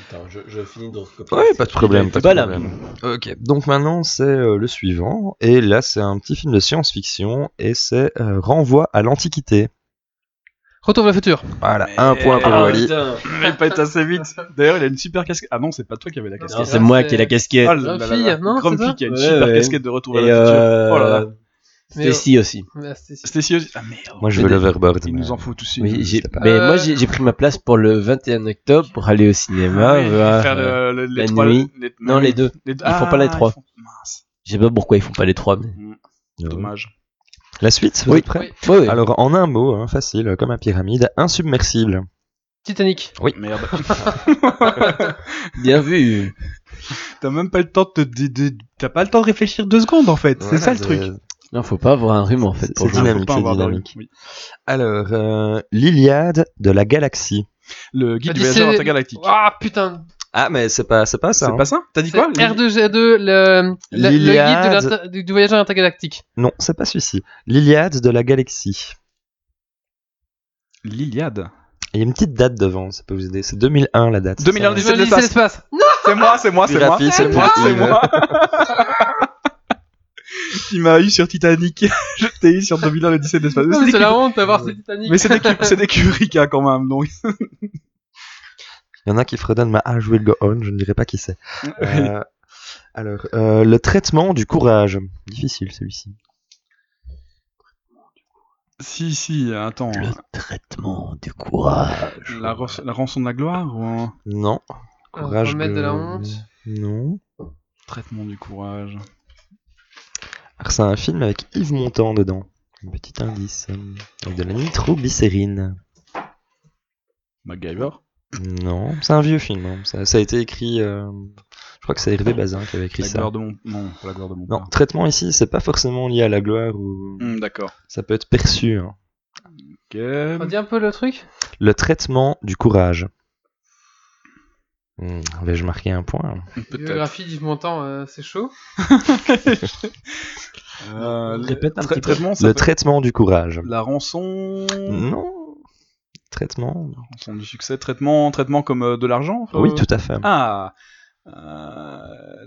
Attends, je, je finis de recopier. Ouais, pas de problème, pas de Pas là. problème. Ok, donc maintenant c'est euh, le suivant, et là c'est un petit film de science-fiction, et c'est euh, Renvoi à l'Antiquité. Retour vers le futur. Voilà, Mais- un point pour Ah, Wally. pas été assez vite. D'ailleurs, il a une super casquette. Ah non, c'est pas toi qui avais la casquette. c'est moi qui ai la casquette. Oh là là là. non, qui a une Ouais, super ouais. casquette de retour vers le futur. euh... Oh là là. Mais- Stacy aussi. Stacy aussi. Ah merde. Moi je veux l'overboard. Il mais- nous en faut tous une. Mais Euh, moi j'ai j'ai pris ma place pour le 21 octobre pour aller au cinéma. Ah faire euh, le- le- les la trois- nuit. les- Non, les deux. les- Ils font pas les trois. ils font- Mince. Je sais pas pourquoi ils font pas les trois. Mais... Dommage. La suite, vous Oui. êtes prêts Oui. Alors en un mot, hein, facile, comme un pyramide, insubmersible. Titanic. Merde. Bien vu. T'as même pas le temps de, de- de- t'as pas le temps de réfléchir deux secondes en fait. c'est ça le truc. Non, faut pas avoir un rhume en fait C'est- pour dynamique. Faut pas dynamique. oui. Alors, euh, l'Iliade de la galaxie. Le guide du voyageur intergalactique. Ah putain. Ah, mais c'est pas, c'est pas ça. C'est hein. pas ça T'as dit C'est quoi R2G2, le, le, le guide de du, voyageur intergalactique. Non, c'est pas celui-ci. L'Iliade de la galaxie. L'Iliade. Il y a une petite date devant, ça peut vous aider. C'est 2001 la date. 2001, Ça- L'Odyssée de L'Odyssée de l'espace. C'est moi, c'est moi, c'est moi. C'est c'est moi, c'est moi. Il m'a eu sur Titanic. Je t'ai eu sur 2001 l'Odyssée de l'espace. C'est C'est la honte d'avoir ces Titanic. mais c'est c'est des Kubrick hein, quand même. Donc. Il y en a qui fredonnent ma Ah, je will go on, je ne dirais pas qui c'est. Euh, alors, euh, le traitement du courage. Difficile celui-ci. Si, si, attends. Le traitement du courage. La, la rançon de la gloire ou un Non. Courage remède de la honte. Non. traitement du courage Alors, c'est un film avec Yves Montand dedans. Un petit indice. Avec de la nitroglycérine. MacGyver Non, c'est un vieux film. hein. Ça, ça a été écrit. euh, Je crois que c'est Hervé Bazin qui avait écrit La ça. gloire de mon... Non, pas la gloire de mon Non, père. traitement ici, c'est pas forcément lié à la gloire ou. Hmm, D'accord. Ça peut être perçu. hein. Ok. Redis un peu le truc? Le traitement du courage. Hmm, Vais-je marquer un point? Biographie d'Yves Montand, euh, c'est chaud? Euh, Répète un tra- petit traitement, Le peut- traitement du courage. La rançon? Non. Traitement. Rançon du succès. Traitement, traitement comme euh, de l'argent Oui, euh, tout à fait. Ah euh,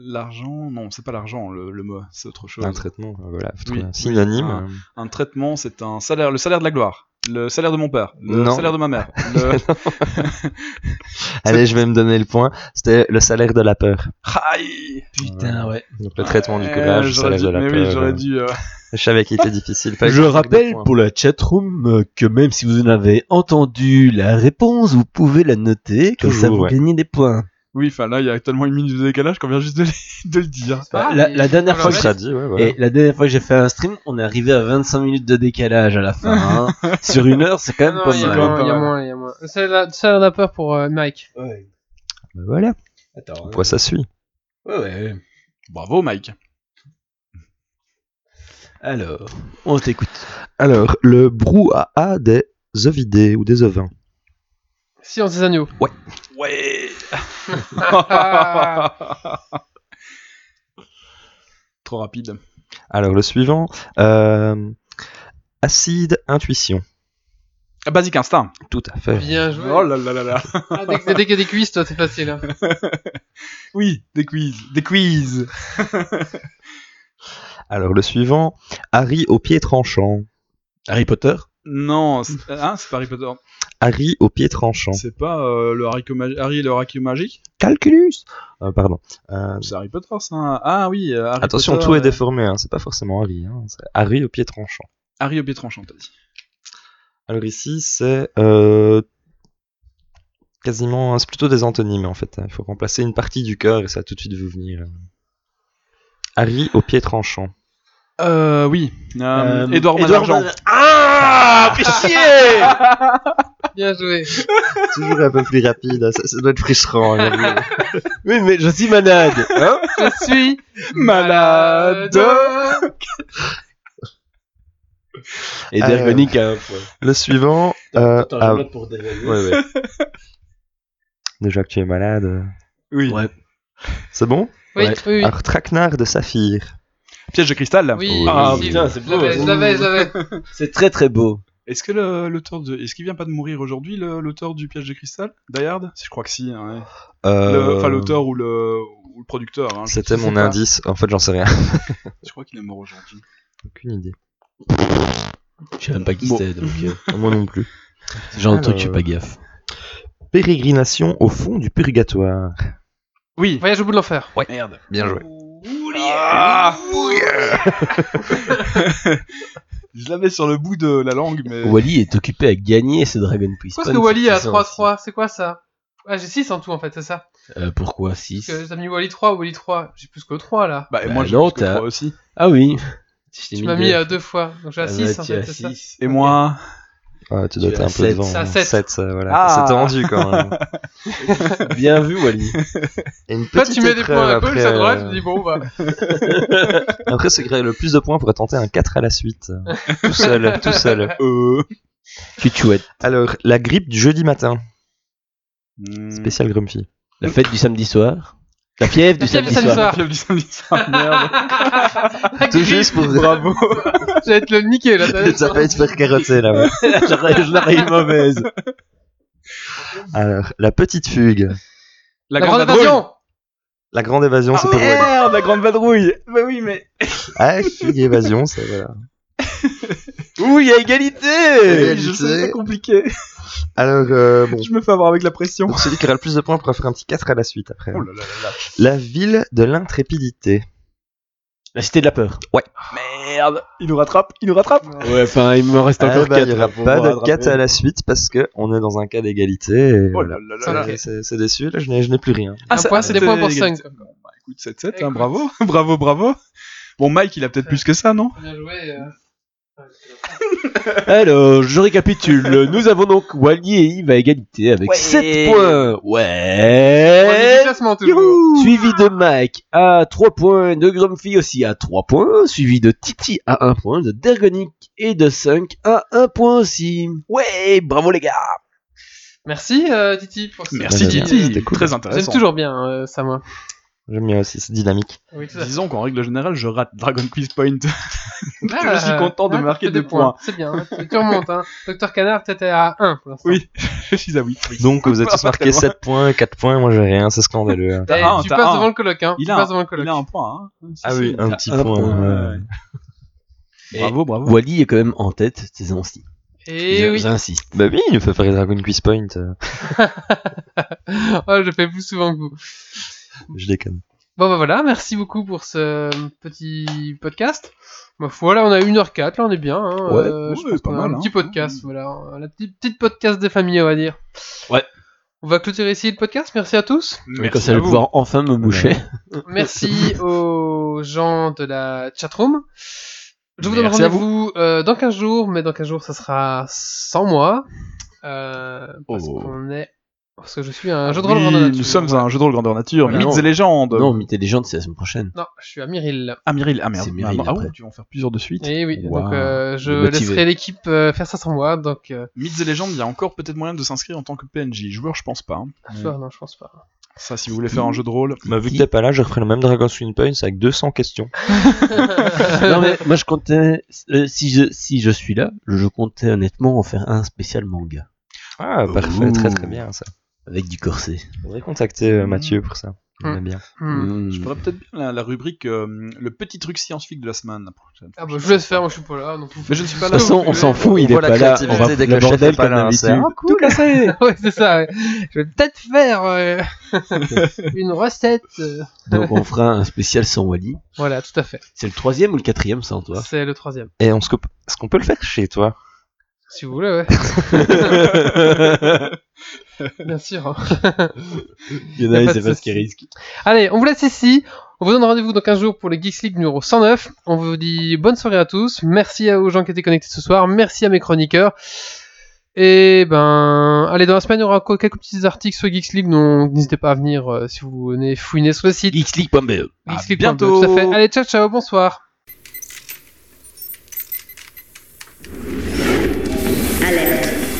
L'argent, non, c'est pas l'argent le, le mot, c'est autre chose. Un traitement, voilà, Oui, un synonyme. oui. Un traitement, c'est un salaire, le salaire de la gloire, le salaire de mon père, le Non. salaire de ma mère. le- Allez, je vais me donner le point. C'était le salaire de la peur. Aïe Putain, ouais. Donc le traitement du courage, le salaire dû- de la mais peur. oui, j'aurais euh. dû. euh, Je savais qu'il était difficile. Je rappelle points. pour la chatroom que même si vous en avez entendu la réponse, vous pouvez la noter, comme ça vous ouais. gagnez des points. Oui, enfin là, il y a tellement une minute de décalage qu'on vient juste de, le- de le dire. Ah, la, dernière fois que Ça reste. dit, ouais, voilà. Et la dernière fois que j'ai fait un stream, on est arrivé à 25 minutes de décalage à la fin. hein. Sur une heure, c'est quand même Non, pas mal. quand même y a moins, il y a moins. C'est la, c'est la peur pour euh, Mike. Ouais. Bah voilà, Attends. quoi ça suit? Ouais, ouais. Bravo, Mike. Alors, on t'écoute. Alors, le brouhaha des ovidés ou des ovins. Silence des agneaux. Ouais Trop rapide. Alors, le suivant, euh, acide intuition. Ah, Basic Instinct. Tout à fait. Bien joué. Oh là là là là. Ah, dès, que- dès qu'il y a des cuisses, toi, c'est facile. hein. Oui, des quiz. Des quiz. Alors, le suivant, Harry au pied tranchant. Harry Potter? Non, c'est hein, c'est pas Harry Potter. Harry au pied tranchant. C'est pas euh, le haricot Harry et le haricot magique? Calculus Euh, Pardon. Euh, C'est Harry Potter, ça. Ah oui, euh, Harry attention, Potter, tout est euh, déformé, hein, c'est pas forcément Harry. Hein, c'est Harry au pied tranchant. Harry au pied tranchant, t'as dit. Alors ici, c'est euh, quasiment, c'est plutôt des antonymes en fait. hein. Il faut remplacer une partie du cœur et ça va tout de suite vous venir. Harry au pied tranchant. Euh, oui. Euh, Édouard Édouard Malargent. Malargent. Ah, fais chier Bien joué. Toujours un peu plus rapide, hein, ça, ça doit être frustrant. Oui, mais je suis malade. Hein Je suis Malade. Et Euh, Dergonic a un point. Le suivant. euh, Attends, ah, je note pour Dergonic. ouais, ouais. Déjà que tu es malade. euh, Oui. Ouais. C'est bon? Oui, Ouais. oui, oui. Alors, traquenard de saphir. Piège de cristal. Oui, Ah, oui, putain, c'est beau. je l'avais, je l'avais. C'est très très beau. Est-ce que l'auteur de, est-ce qu'il vient pas de mourir aujourd'hui, l'auteur du piège de cristal, Dayard Si je crois que si. hein, ouais. Euh, Le- Enfin, l'auteur ou le, ou le producteur. Hein, C'était mon indice. En fait, j'en sais rien. Je crois qu'il est mort aujourd'hui. Aucune idée. Je sais même pas qui Bon. c'est, donc euh, Moi non plus. ce genre de truc, je fais pas gaffe. Pérégrination au fond du purgatoire. Oui. Voyage au bout de l'enfer. Merde. Bien joué. Ah je l'avais sur le bout de la langue, mais. Wally est occupé à gagner ce Dragon Quiz. Pourquoi est-ce que Wally a 3-3 C'est quoi ça? Ah, j'ai 6 en tout en fait, c'est ça. euh, Pourquoi 6 Parce que t'as mis Wally 3 ou Wally 3. J'ai plus que 3 là. Bah, et Bah moi, j'ai non, plus que t'as- trois aussi. Ah oui. Je t'ai Tu m'as mis deux. euh, deux fois. Donc j'ai à Ah 6 bah, en fait, c'est ça. six. Et moi. Ah, tu dois Tu être un peu devant. C'est à sept. 7, ça, voilà. Ah. C'est tendu quand même. Bien vu, Wally. Et une Toi, petite tu mets des points à gauche, à droite, euh, me dis bon, bah. Après, ce qui aurait le plus de points pourrait tenter un 4 à la suite. tout seul, tout seul. Euh. Tu chouette. Alors, la grippe du jeudi matin. hmm. Spécial Grumpy. La fête du samedi soir. La fièvre du La fièvre samedi soir. soir. Fièvre du samedi soir, merde. Tout juste pour... Bravo. J'allais te le niquer là. Ça va être faire carotter là-bas. J'aurais- Je l'aurais eu mauvaise. Alors, la petite fugue. La, La grande invasion La grande évasion, c'est pour. Merde, la grande vadrouille Bah oui, mais... Ah, fille évasion, ça voilà. Ouh, il y a égalité Égalité. Je sais, c'est compliqué. Alors, euh, bon. Je me fais avoir avec la pression. Donc celui qui aura le plus de points pourra faire un petit 4 à la suite après. Oh là là là là. La ville de l'intrépidité. La cité de la peur. Merde Il nous rattrape, il nous rattrape Ouais, enfin, il me reste Ah encore bah, il 4. n'y aura pas de 4 à la suite parce que on est dans un cas d'égalité. Oh C'est déçu, là je n'ai plus rien. Un ça- point, c'est des points pour égalité. 5. Bon, bah, écoute, 7-7, hein, bravo, bravo, bravo. Bon, Mike, il a peut-être plus que ça, non? Bien joué. euh. Alors, je récapitule. Nous avons donc Wally et Yves à égalité avec Ouais. 7 points. On est Ouais. du classement toujours. Youhou Suivi de Mike à 3 points, de Grumpy aussi à 3 points, suivi de Titi à 1 point, de Dergonic et de Sunk à 1 point aussi. Ouais, bravo les gars Merci euh, Titi pour ce Merci Bah, Titi, c'était cool. très J'aime intéressant. toujours bien euh, ça moi. J'aime bien aussi, c'est dynamique. Oui. Disons qu'en règle générale, je rate Dragon Quiz Point. Ah, je suis content de ah, marquer tu fais des points. C'est bien. hein. Tu remontes. Hein. Docteur Canard, peut-être à 1 pour l'instant. Oui, je suis à oui. Donc vous êtes tous marqués loin. 7 points, 4 points, moi j'ai rien, c'est scandaleux. hein. Eh, T'as un, tu t'as passes un. devant le coloc. Hein. Il tu a, passes un, devant le coloc. il a un point. Hein. Si, Ah si. oui, un petit un point. point, ouais. Et Bravo, bravo. Wally est quand même en tête saison-ci. Et oui. J'insiste. Bah oui, il nous fait faire les Dragon Quiz Point. euh, oh, je fais plus souvent que vous. Je déconne. Bon bah voilà, merci beaucoup pour ce petit podcast. Ma foi, là on a 1h04, là on est bien. Hein. Ouais, Euh, je ouais, pense pas mal, Un hein. petit podcast, voilà. La petite, petite podcast des familles, on va dire. Ouais. On va clôturer ici le podcast, merci à tous. Mais comme ça, je vais pouvoir enfin me moucher. Merci aux gens de la chatroom. Je vous donne Merci rendez-vous euh, dans 15 jours, mais dans 15 jours ça sera sans moi. Euh, parce Oh. qu'on est... Parce que je suis un jeu de rôle Oui, grandeur nature. nous sommes un jeu de rôle grandeur nature, Voilà. mythes Non. et légendes. Non, Mythes et légendes, c'est la semaine prochaine. Non, je suis à Myril. Ah, Myril, ah merde. C'est Myril, ah, ah après. ouais, tu vas en faire plusieurs de suite. Et oui, Wow. donc euh, je Motivé. laisserai l'équipe euh, faire ça sans moi, donc... Euh, Mythes et légendes, il y a encore peut-être moyen de s'inscrire en tant que PNJ. Joueur, je pense pas. hein. ah, non, je pense pas. Ça, si vous voulez faire un jeu de rôle. Bah, vu que t'es pas là, je referai le même Dragon Swing Points avec 200 questions. non mais moi je comptais euh, si je si je suis là, je comptais honnêtement en faire un spécial manga Ah, parfait, Ouh. très très bien ça. Avec du corset. Faudrait contacter euh, Mathieu pour ça. On aime bien. Hmm. Mm. Je ferais peut-être bien la, la rubrique euh, le petit truc scientifique de la semaine. la prochaine Ah bah je vous laisse faire, moi je suis pas là. Donc Mais je ne suis pas De là. toute façon, on s'en fout, il est voit la pas là. créativité On va dès que le le bordel est pas comme là, c'est- d'habitude. Tout casser Ouais, c'est ça, ouais. Je vais peut-être faire euh, une recette. euh. Donc on fera un spécial sans Wally. Voilà, tout à fait. C'est le troisième ou le quatrième sans toi C'est le troisième. Et on se. Est-ce qu'on peut le faire chez toi? Si vous voulez, ouais. Bien sûr. hein. Il y en a a, pas c'est de pas ce qui risque. Allez, on vous laisse ici. On vous donne rendez-vous dans 15 jours pour les Geeks League numéro 109. On vous dit bonne soirée à tous. Merci aux gens qui étaient connectés ce soir. Merci à mes chroniqueurs. Et ben, allez, dans la semaine, il y aura quelques petits articles sur Geeks League, donc n'hésitez pas à venir euh, si vous venez fouiner sur le site. Geeksleague.be À Geeksleague.be, bientôt. Tout à fait. Allez, ciao, ciao, bonsoir.